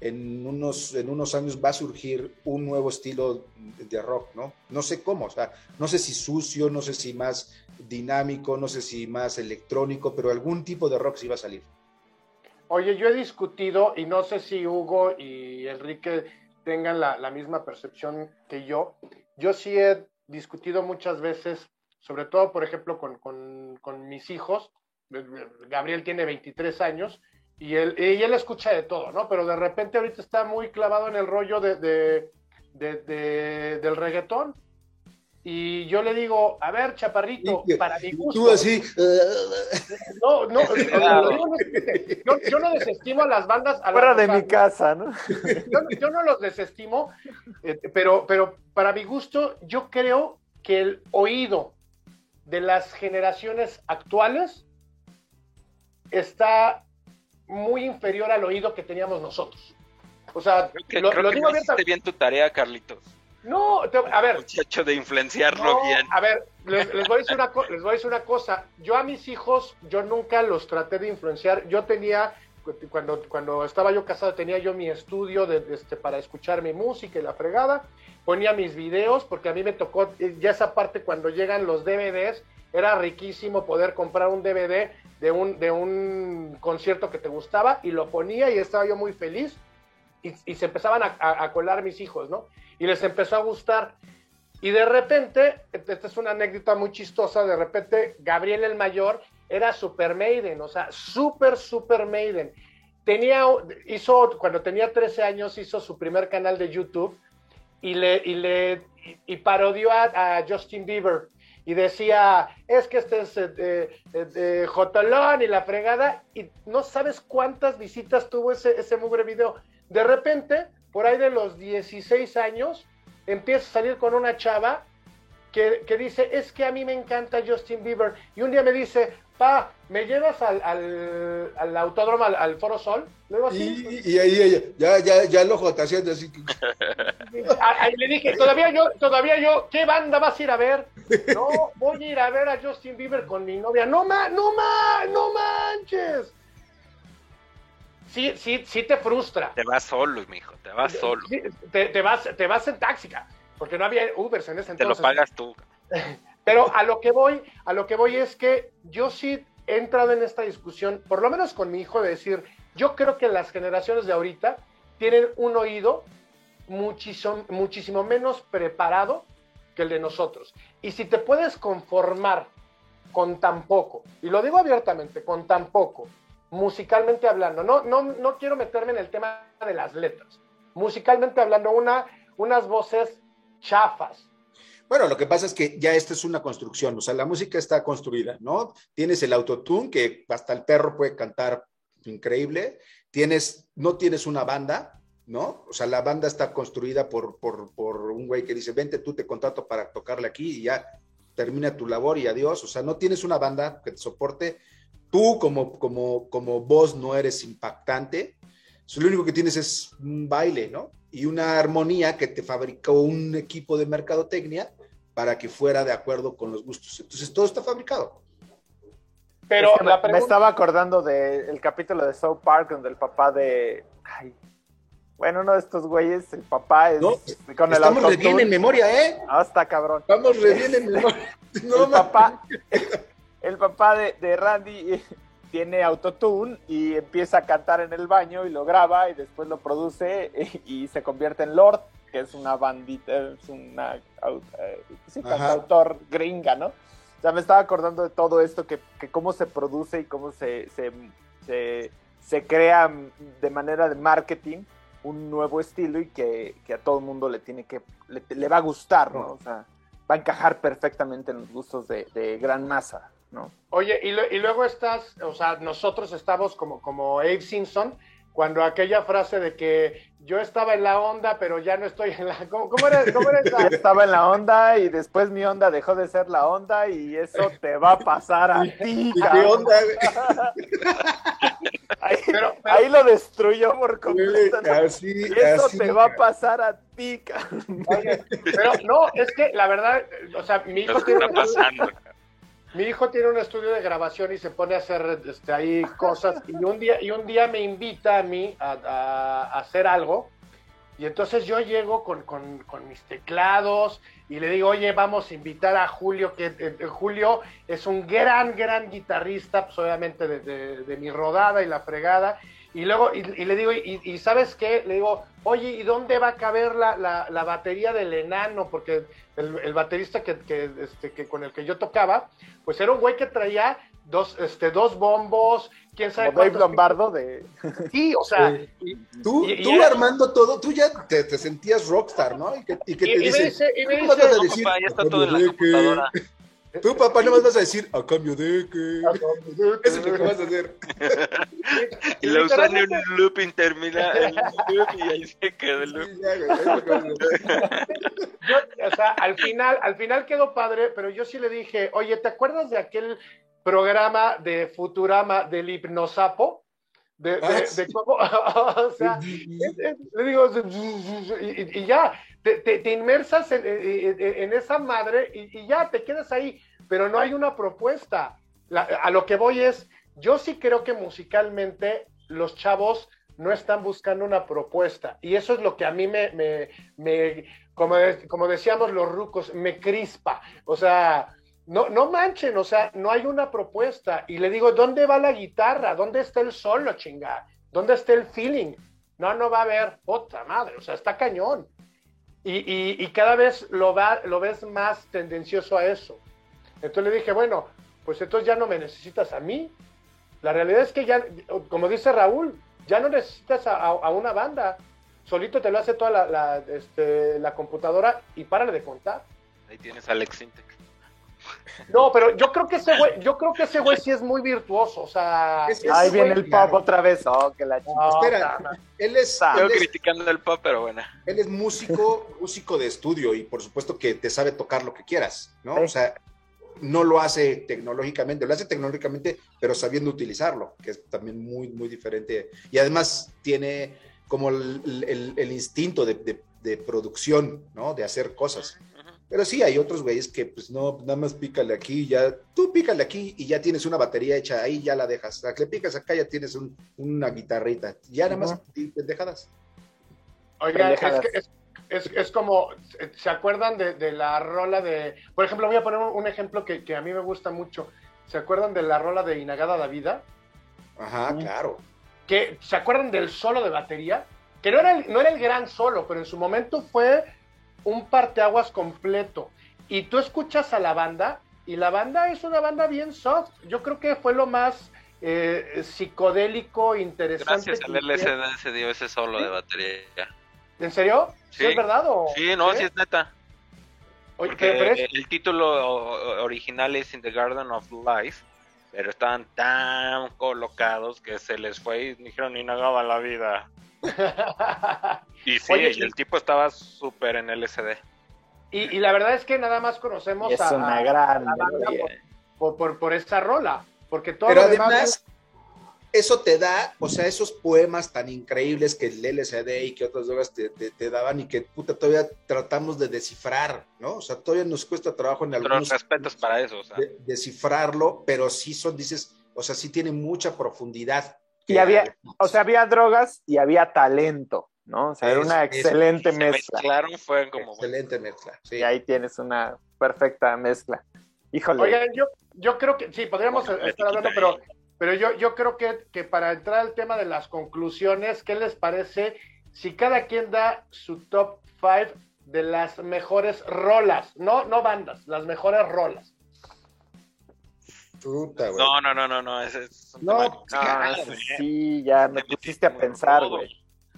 en unos, en unos años va a surgir un nuevo estilo de rock, ¿no? No sé cómo, o sea, no sé si sucio, no sé si más dinámico, no sé si más electrónico, pero algún tipo de rock sí va a salir. Oye, yo he discutido, y no sé si Hugo y Enrique tengan la, misma percepción que yo, yo sí he discutido muchas veces, sobre todo, por ejemplo, con, mis hijos, Gabriel tiene 23 años, y él, y él escucha de todo, ¿no? Pero de repente ahorita está muy clavado en el rollo de, del reggaetón. Y yo le digo, a ver, chaparrito, para mi gusto. Tú así. [laughs] No, no, [laughs] yo, no desestimo a las bandas. A Fuera de mi casa, [laughs] ¿no? Yo, no los desestimo, eh, pero, pero para mi gusto, yo creo que el oído de las generaciones actuales está muy inferior al oído que teníamos nosotros. O sea, lo, creo digo que bien tu tarea, Carlitos. No, a ver. Muchacho de influenciarlo bien. A ver, les, voy a decir una, les voy a decir una cosa. Yo a mis hijos, yo nunca los traté de influenciar. Yo tenía, cuando, cuando estaba yo casado, tenía yo mi estudio de, este, para escuchar mi música y la fregada. Ponía mis videos, porque a mí me tocó ya esa parte cuando llegan los DVDs. Era riquísimo poder comprar un DVD de un, de un concierto que te gustaba y lo ponía y estaba yo muy feliz y, se empezaban a, colar mis hijos, ¿no? Y les empezó a gustar. Y de repente, esta es una anécdota muy chistosa, de repente Gabriel el Mayor era Super Maiden, o sea, super, super Maiden. Tenía, hizo, cuando tenía 13 años, hizo su primer canal de YouTube y le, y le, y parodió a Justin Bieber y decía, es que este es eh, eh, Jotolón y la fregada, y no sabes cuántas visitas tuvo ese, ese mugre video. De repente, por ahí de los 16 años, empieza a salir con una chava que, que, dice, es que a mí me encanta Justin Bieber. Y un día me dice, pa, ¿me llevas al, al, al autódromo, al, Foro Sol? Y, y, ahí ya, ya, ya el ojo está haciendo así. [laughs] Ahí le dije, todavía yo, todavía yo, ¿qué banda vas a ir a ver? No, voy a ir a ver a Justin Bieber con mi novia. No ma, no ma, no manches. Sí, sí, sí te frustra. Te vas solo, mijo, te vas solo. te, te, vas, te vas en táxica. Porque no había Ubers en ese entonces. Te lo pagas tú. [laughs] Pero a lo que voy, a lo que voy es que yo sí he entrado en esta discusión, por lo menos con mi hijo, de decir, yo creo que las generaciones de ahorita tienen un oído muchísimo, muchísimo menos preparado que el de nosotros. Y si te puedes conformar con tan poco, y lo digo abiertamente, con tan poco, musicalmente hablando, no, no, no quiero meterme en el tema de las letras, musicalmente hablando, una, unas voces chafas. Bueno, lo que pasa es que ya esta es una construcción, o sea, la música está construida, ¿no? Tienes el autotune que hasta el perro puede cantar increíble, tienes, no tienes una banda, ¿no? O sea, la banda está construida por, por, por un güey que dice, vente, tú te contrato para tocarle aquí y ya termina tu labor y adiós. O sea, no tienes una banda que te soporte. Tú como, como, como voz no eres impactante. lo único que tienes es un baile, ¿no? Y una armonía que te fabricó un equipo de mercadotecnia para que fuera de acuerdo con los gustos. Entonces, todo está fabricado. Pero me, estaba acordando del capítulo de South Park donde el papá de... Bueno, uno de estos güeyes, el papá es con el Estamos re bien en memoria, ¿eh? Ah, está cabrón. Estamos re bien en [laughs] memoria. el, papá, el papá de, Randy tiene autotune y empieza a cantar en el baño y lo graba y después lo produce y, se convierte en Lord, que es una bandita, es una eh, sí, autor gringa, ¿no? O sea, me estaba acordando de todo esto, que, que cómo se produce y cómo se, se, se, se crea de manera de marketing un nuevo estilo y que, a todo el mundo le tiene que, le, va a gustar, ¿no? O sea, va a encajar perfectamente en los gustos de, gran masa, ¿no? Oye, y, y, luego estás, o sea, nosotros estamos como, como Abe Simpson, cuando aquella frase de que yo estaba en la onda, pero ya no estoy en la... ¿Cómo, era, cómo era esa? [laughs] estaba en la onda y después mi onda dejó de ser la onda y eso te va a pasar a [laughs] ti, ¿Qué onda? [laughs] Ahí, lo destruyó por completo. eso te va a pasar a ti, pero no, es que la verdad, o sea, mi hijo tiene... Está pasando? Mi hijo tiene un estudio de grabación y se pone a hacer este, ahí cosas y un día y un día me invita a mí a, hacer algo y entonces yo llego con, mis teclados y le digo, oye, vamos a invitar a Julio, que eh, eh, Julio es un gran, gran guitarrista, pues obviamente de mi rodada y la fregada, y luego, y, le digo, y, ¿sabes qué? Le digo, oye, ¿y dónde va a caber la, la, batería del enano? Porque el, baterista que, que, este, que con el que yo tocaba, pues era un güey que traía dos, este, dos bombos, quién sabe. Como Dave Lombardo de. [laughs] Sí, o sea. tú, tú armando todo, tú ya te, te, sentías rockstar, ¿no? Y que, y que te dice, y me dice, no, decir, ya está todo en la computadora. Tú, papá, no vas a decir a cambio de que. Eso es lo que vas a hacer. [laughs] y lo usan en un loop interminable. y ahí se quedó el loop. o sea, al final, al final quedó padre, pero yo sí le dije, oye, ¿te acuerdas de aquel programa de Futurama del hipnosapo? De, de, ah, de cómo, [laughs] o sea, le digo, y, y ya, te, te, inmersas en, esa madre y, ya te quedas ahí pero no hay una propuesta. a lo que voy es, yo sí creo que musicalmente los chavos no están buscando una propuesta. Y eso es lo que a mí me, me, como, como, decíamos los rucos, me crispa. O sea, no, no manchen, o sea, no hay una propuesta. Y le digo, ¿dónde va la guitarra? ¿Dónde está el solo, chinga? ¿Dónde está el feeling? No, no va a haber, otra madre, o sea, está cañón. Y, y, cada vez lo, va, lo ves más tendencioso a eso. Entonces le dije, bueno, pues entonces ya no me necesitas a mí. La realidad es que ya, como dice Raúl, ya no necesitas a, una banda. Solito te lo hace toda la, este, la, computadora y párale de contar. Ahí tienes a Alex Intec. No, pero yo creo que ese güey, yo creo que ese güey sí es muy virtuoso, o sea. Ahí viene el pop otra vez, oh, que la chica. Espera, él es. Yo criticando el pop, pero bueno. Él es músico, músico de estudio y por supuesto que te sabe tocar lo que quieras, ¿no? O sea, no lo hace tecnológicamente, lo hace tecnológicamente, pero sabiendo utilizarlo, que es también muy, muy diferente. Y además tiene como el, instinto de, producción, ¿no? De hacer cosas. Pero sí, hay otros güeyes que, pues no, nada más pícale aquí, ya, tú pícale aquí y ya tienes una batería hecha ahí, ya la dejas. A que le picas acá, ya tienes una guitarrita. Ya nada más pendejadas. Oiga, es que, es, como, ¿se acuerdan de, la rola de, por ejemplo, voy a poner un, ejemplo que, a mí me gusta mucho. ¿Se acuerdan de la rola de Inagada la Vida? Ajá, claro. Que, ¿Se acuerdan del solo de batería? Que no era, el, no era el gran solo, pero en su momento fue un parteaguas completo. Y tú escuchas a la banda, y la banda es una banda bien soft. Yo creo que fue lo más eh, psicodélico, interesante. Gracias al LSD se dio ese solo de batería. ¿En serio? ¿Sí, es verdad? O... Sí, no, sí, es neta. Oye, El título original es In the Garden of Life, pero estaban tan colocados que se les fue y dijeron y no la vida. [laughs] y sí, y el tipo estaba súper en LSD. Y, y, la verdad es que nada más conocemos es una gran por, por, por, esta rola. Porque todo Pero además, eso te da, o sea, esos poemas tan increíbles que el LSD y que otras drogas te, te, daban y que puta todavía tratamos de descifrar, ¿no? O sea, todavía nos cuesta trabajo en algunos. respetos para eso, o sea. descifrarlo, pero sí son, dices, o sea, sí tiene mucha profundidad. Y había, o sea, había drogas y había talento, ¿no? O sea, era una excelente mezcla. Claro, fue como. Excelente mezcla, sí. Y ahí tienes una perfecta mezcla. Híjole. Oigan, yo, yo creo que sí, podríamos estar hablando, pero, pero yo, yo creo que, que para entrar al tema de las conclusiones, ¿qué les parece si cada quien da su top 5 de las mejores rolas? No, no bandas, las mejores rolas. Puta, güey. No, no, no, no, no, ese es un no, ah, sí, ya me pusiste a pensar, güey.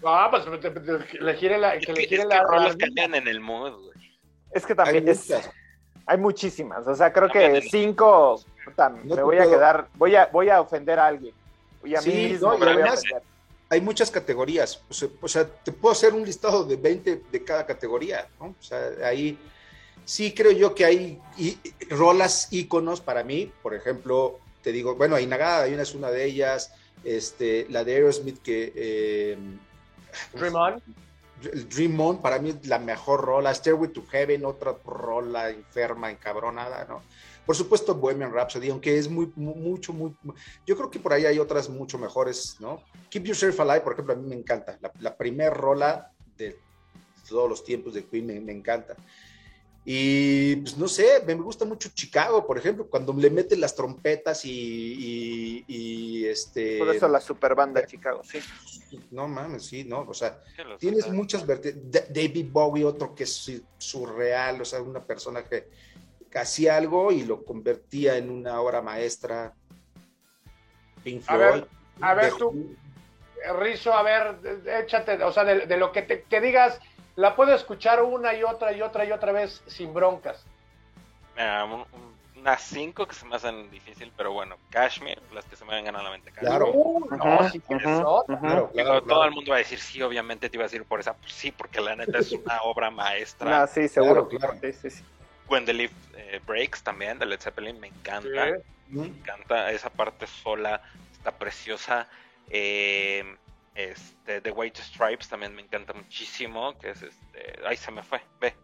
Ah, pues le gire la, que le gire la rolas cambian en el mood, güey. Es que también es, hay muchísimas, o sea, creo que cinco, me voy a quedar, voy a, voy a ofender a alguien. Y a mí mismo hay muchas categorías, o sea, te puedo hacer un listado de 20 de cada categoría, ¿no? O sea, ahí sí creo yo que hay rolas íconos para mí, por ejemplo, te digo, bueno, Ainagada, hay una es una de ellas, este, la de Aerosmith que... Eh, Dream On Dream On para mí es la mejor rola, Stairway to Heaven, otra rola enferma, encabronada, ¿no? Por supuesto, Bohemian Rhapsody, aunque es muy, mucho, muy, yo creo que por ahí hay otras mucho mejores, ¿no? Keep Yourself Alive, por ejemplo, a mí me encanta, la, la primera rola de todos los tiempos de Queen me, me encanta. Y pues no sé, me gusta mucho Chicago, por ejemplo, cuando le meten las trompetas y, y, este. Por eso la super banda de Chicago, sí. No mames, sí, no, o sea, tienes muchas David Bowie, otro que es surreal, o sea, una persona que, hacía algo y lo convertía en una obra maestra. Pink Floyd. A ver, a ver tú, Rizo, a ver, échate, o sea, de, lo que te, te digas la puedo escuchar una y otra y otra y otra vez sin broncas. unas cinco que se me hacen difícil, pero bueno, Kashmir, las que se me vengan a la mente. Claro. Todo el mundo va a decir, sí, obviamente te iba a decir por esa. Pues sí, porque la neta es una [laughs] obra maestra. Ah, sí, seguro, claro. When the Leaf eh, Breaks también, de Led Zeppelin, me encanta. Me encanta esa parte sola, está preciosa. Eh, este, The White Stripes también me encanta muchísimo, que es este, ay se me fue, ve,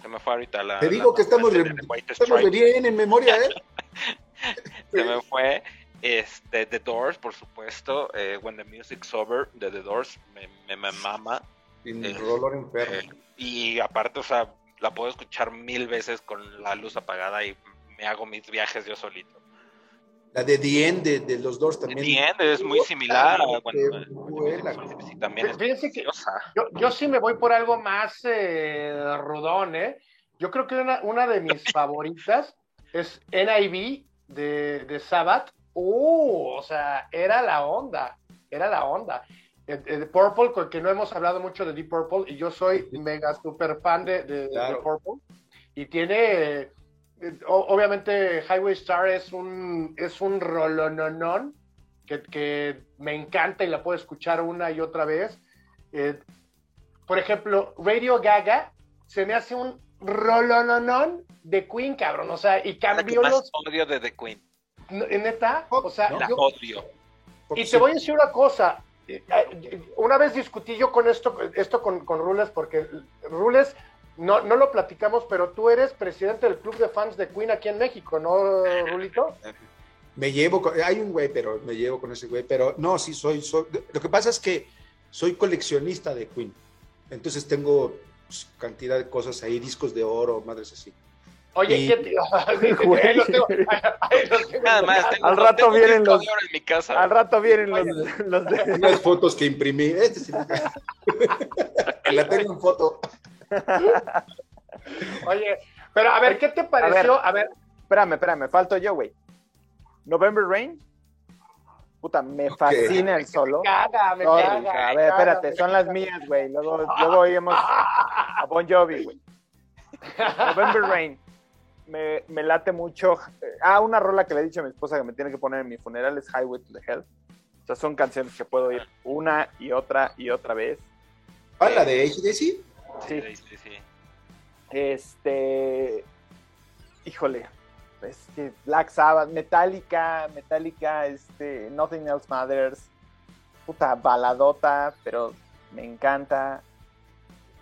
se me fue ahorita la. Te digo que estamos, bien en memoria, ¿eh? [laughs] se me fue, este, The Doors, por supuesto, eh, When the Music's Over, de The Doors, me, me, mama. Eh, y aparte, o sea, la puedo escuchar mil veces con la luz apagada y me hago mis viajes yo solito. La de The End de, los dos también. The End es muy similar. también Fíjense que yo, yo, sí me voy por algo más eh, rudón, ¿eh? Yo creo que una, una de mis [laughs] favoritas es NIV de, de Sabbath. Uh, o sea, era la onda, era la onda. Eh, eh, de Purple, que no hemos hablado mucho de Deep Purple, y yo soy mega super fan de, de, Purple. Y tiene obviamente Highway Star es un, es un rolononon que, que me encanta y la puedo escuchar una y otra vez. Eh, por ejemplo, Radio Gaga se me hace un rolononon de Queen, cabrón. O sea, y cambió los. odio de The Queen. ¿Neta? O sea, la odio. Y te voy a decir una cosa. Eh, eh, una vez discutí yo con esto, esto con, con Rules, porque Rules no, no lo platicamos, pero tú eres presidente del club de fans de Queen aquí en México, ¿no, Rulito? Me llevo, con, hay un güey, pero me llevo con ese güey, pero no, sí soy, soy, lo que pasa es que soy coleccionista de Queen, entonces tengo pues, cantidad de cosas ahí, discos de oro, madres así. Oye, ¿qué tío? [laughs] [laughs] [laughs] Nada más. al rato vienen los. En mi casa. Al rato vienen los, los de... Unas fotos que imprimí. Este sí. La tengo en foto. [laughs] Oye, pero a ver, ¿qué te pareció? A ver, espérame, espérame, falto yo, güey. November Rain. Puta, me fascina el solo. Me caga, me caga. A ver, espérate, son las mías, güey. Luego, luego oímos a Bon Jovi, güey. November [laughs] Rain me, me, late mucho. Ah, una rola que le he dicho a mi esposa que me tiene que poner en mi funeral es Highway to the Hell. O sea, son canciones que puedo oír una y otra y otra vez. ¿Ah, la de ACDC? Sí. sí. Este. Híjole. Es que Black Sabbath, Metallica, Metallica, este, Nothing Else Matters. Puta baladota, pero me encanta.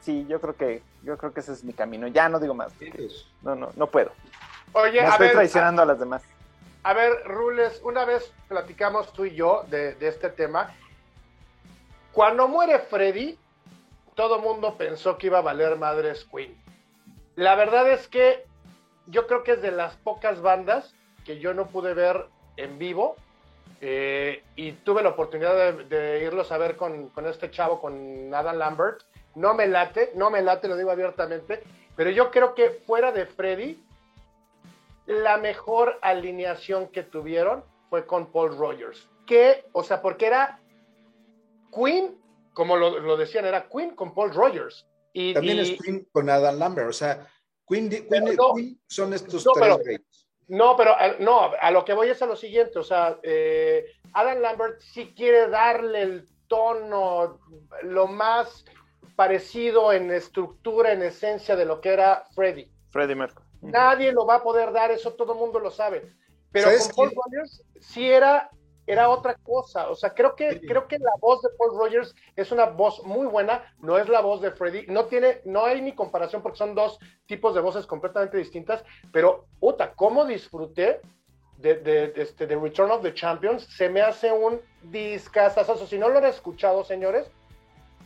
Sí, yo creo que yo creo que ese es mi camino. Ya no digo más. No, no, no puedo. Oye, Me estoy traicionando a, las demás. A ver, Rules, una vez platicamos tú y yo de, este tema. Cuando muere Freddy, todo mundo pensó que iba a valer madres Queen. La verdad es que yo creo que es de las pocas bandas que yo no pude ver en vivo. Eh, y tuve la oportunidad de, irlos a ver con, con, este chavo, con Adam Lambert. No me late, no me late, lo digo abiertamente, pero yo creo que fuera de Freddy, la mejor alineación que tuvieron fue con Paul Rogers. Que, o sea, porque era Queen, como lo, decían, era Queen con Paul Rogers. Y, También es Queen con Adam Lambert, o sea, Queen, son estos tres pero, No, pero eh, no, a lo que voy es a lo siguiente, o sea, eh, Adam Lambert sí quiere darle el tono lo más parecido en estructura, en esencia de lo que era Freddy. Freddy Mercury. Nadie lo va a poder dar, eso todo el mundo lo sabe. Pero con Paul Rogers sí era, era otra cosa. O sea, creo que, creo que la voz de Paul Rogers es una voz muy buena, no es la voz de Freddy. No tiene, no hay ni comparación porque son dos tipos de voces completamente distintas. Pero, puta, cómo disfruté de, de, este, de Return of the Champions. Se me hace un discazazo. Si no lo han escuchado, señores,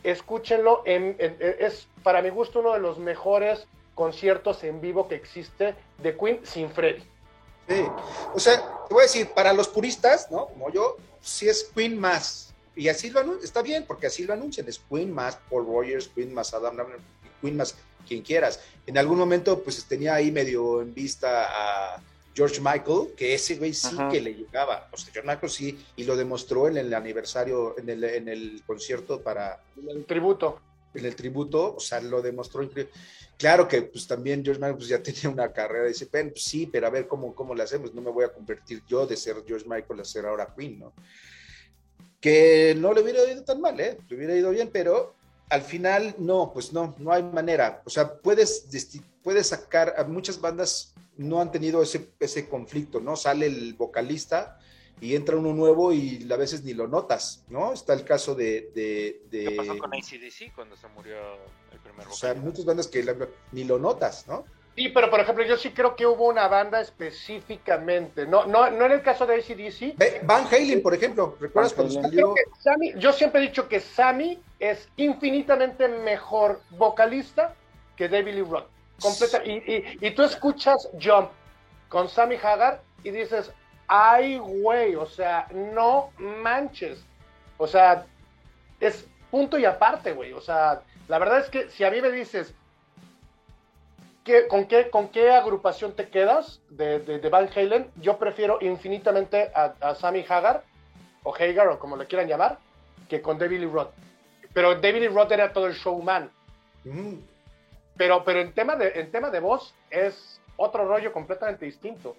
escúchenlo, es para mi gusto uno de los mejores conciertos en vivo que existe de Queen sin Freddy. Sí, o sea, te voy a decir, para los puristas, ¿no? Como yo, si es Queen más, y así lo anuncian, está bien, porque así lo anuncian, es Queen más Paul Rogers, Queen más Adam Queen más quien quieras. En algún momento, pues tenía ahí medio en vista a George Michael, que ese güey sí que le llegaba. O sea, George Michael sí, y lo demostró en el aniversario, en el, en el concierto para... el tributo. En el tributo, o sea, lo demostró. Claro que pues también George Michael pues, ya [laughs] tenía una carrera, dice, pues, sí, pero a ver cómo, cómo le hacemos, no me voy a convertir yo de ser George Michael a ser ahora Queen, ¿no? Que no le hubiera ido tan mal, ¿eh? Le hubiera ido bien, pero al final no, pues no, no hay manera. O sea, puedes, puedes sacar a muchas bandas no han tenido ese, ese conflicto, ¿no? Sale el vocalista y entra uno nuevo y a veces ni lo notas, ¿no? Está el caso de... de, ¿Qué pasó con ACDC cuando se murió el primer vocalista? O sea, muchas bandas que ni lo notas, ¿no? Sí, pero por ejemplo, yo sí creo que hubo una banda específicamente, no, no, no en el caso de ACDC. Van Halen, por ejemplo, ¿recuerdas cuando salió? yo siempre he dicho que Sammy es infinitamente mejor vocalista que David Lee Roth. Completa, y, y, tú escuchas Jump con Sammy Hagar y dices, ay, güey, o sea, no manches. O sea, es punto y aparte, güey. O sea, la verdad es que si a mí me dices, ¿qué, con, qué, ¿con qué agrupación te quedas de, de, Van Halen? Yo prefiero infinitamente a, Sammy Hagar, o Hagar, o como le quieran llamar, que con David Lee Roth. Pero David Lee Roth era todo el showman. Mm. Pero, pero en, tema de, en tema de voz es otro rollo completamente distinto.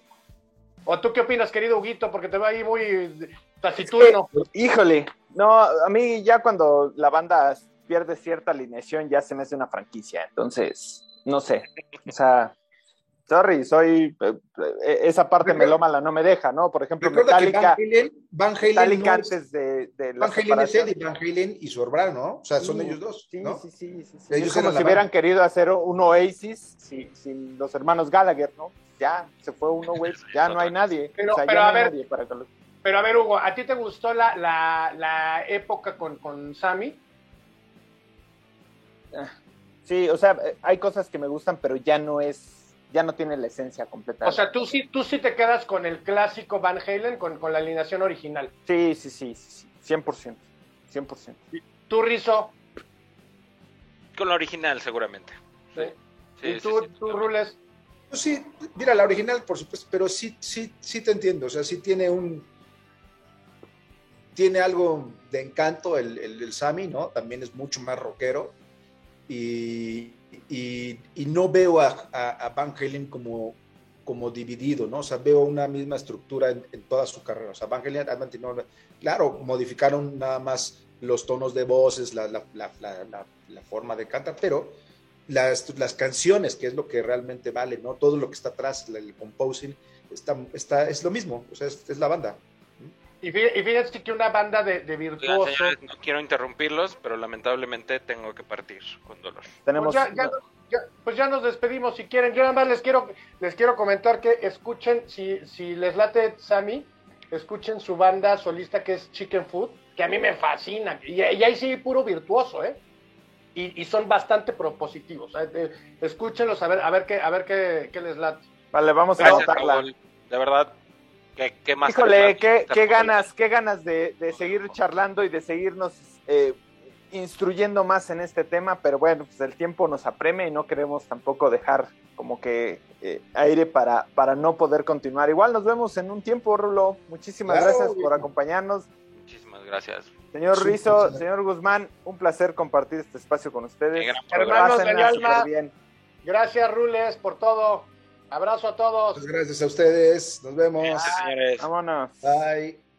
¿O tú qué opinas, querido Huguito? Porque te veo ahí muy taciturno. híjole, no, a mí ya cuando la banda pierde cierta alineación ya se me hace una franquicia. Entonces, no sé. O sea, Sorry, soy. Eh, eh, esa parte melómala no me deja, ¿no? Por ejemplo, Metallica. Van Halen, Metallica antes de, de la Van Halen es Eddie, Van Halen y su hermano, ¿no? O sea, son ellos dos. Sí, sí, sí. sí, es como si hubieran querido hacer un Oasis sin, los hermanos Gallagher, ¿no? Ya, se fue uno, güey. Ya no hay nadie. Pero, pero a ver. Pero a ver, Hugo, ¿a ti te gustó la, la, la época con, con Sammy? Ah, Sí, o sea, hay cosas que me gustan, pero ya no es, ya no tiene la esencia completa. O sea, tú sí, tú sí te quedas con el clásico Van Halen, con, con la alineación original. Sí, sí, sí, sí, 100%. 100%. ¿Tú, Rizo? Con la original, seguramente. Sí. ¿Y tú, tú Rules? Sí, mira, la original, por supuesto, pero sí, sí, sí te entiendo. O sea, sí tiene un. Tiene algo de encanto el, el, Sammy, ¿no? También es mucho más rockero. Y, y, no veo a, a, Van Halen como, como dividido, ¿no? O sea, veo una misma estructura en, toda su carrera. O sea, Van Halen ha mantenido, claro, modificaron nada más los tonos de voces, la, la, la, la forma de cantar, pero las, las, canciones, que es lo que realmente vale, ¿no? Todo lo que está atrás, el composing, está, está, es lo mismo, o sea, es, la banda. Y fíjense que una banda de, de virtuosos... no quiero interrumpirlos, pero lamentablemente tengo que partir con dolor. Tenemos... Pues ya, pues ya, nos despedimos si quieren. Yo nada más les quiero, les quiero comentar que escuchen, si, si les late Sammy, escuchen su banda solista que es Chicken Food, que a mí me fascina. Y, y ahí sí, puro virtuoso, ¿eh? Y, son bastante propositivos. Eh, escúchenlos a ver, a ver qué, a ver qué, les late. Vale, vamos a anotarla. De verdad, ¿qué, más? Híjole, qué, qué ganas, qué ganas de, seguir charlando y de seguirnos eh, instruyendo más en este tema, pero bueno, pues el tiempo nos apreme y no queremos tampoco dejar como que eh, aire para, para no poder continuar. Igual nos vemos en un tiempo, Rulo. Muchísimas gracias por acompañarnos. Muchísimas gracias. Señor Rizo, señor Guzmán, un placer compartir este espacio con ustedes. Hermanos del alma, gracias Rules por todo. Abrazo a todos. gracias a ustedes. Nos vemos. Vámonos. Bye.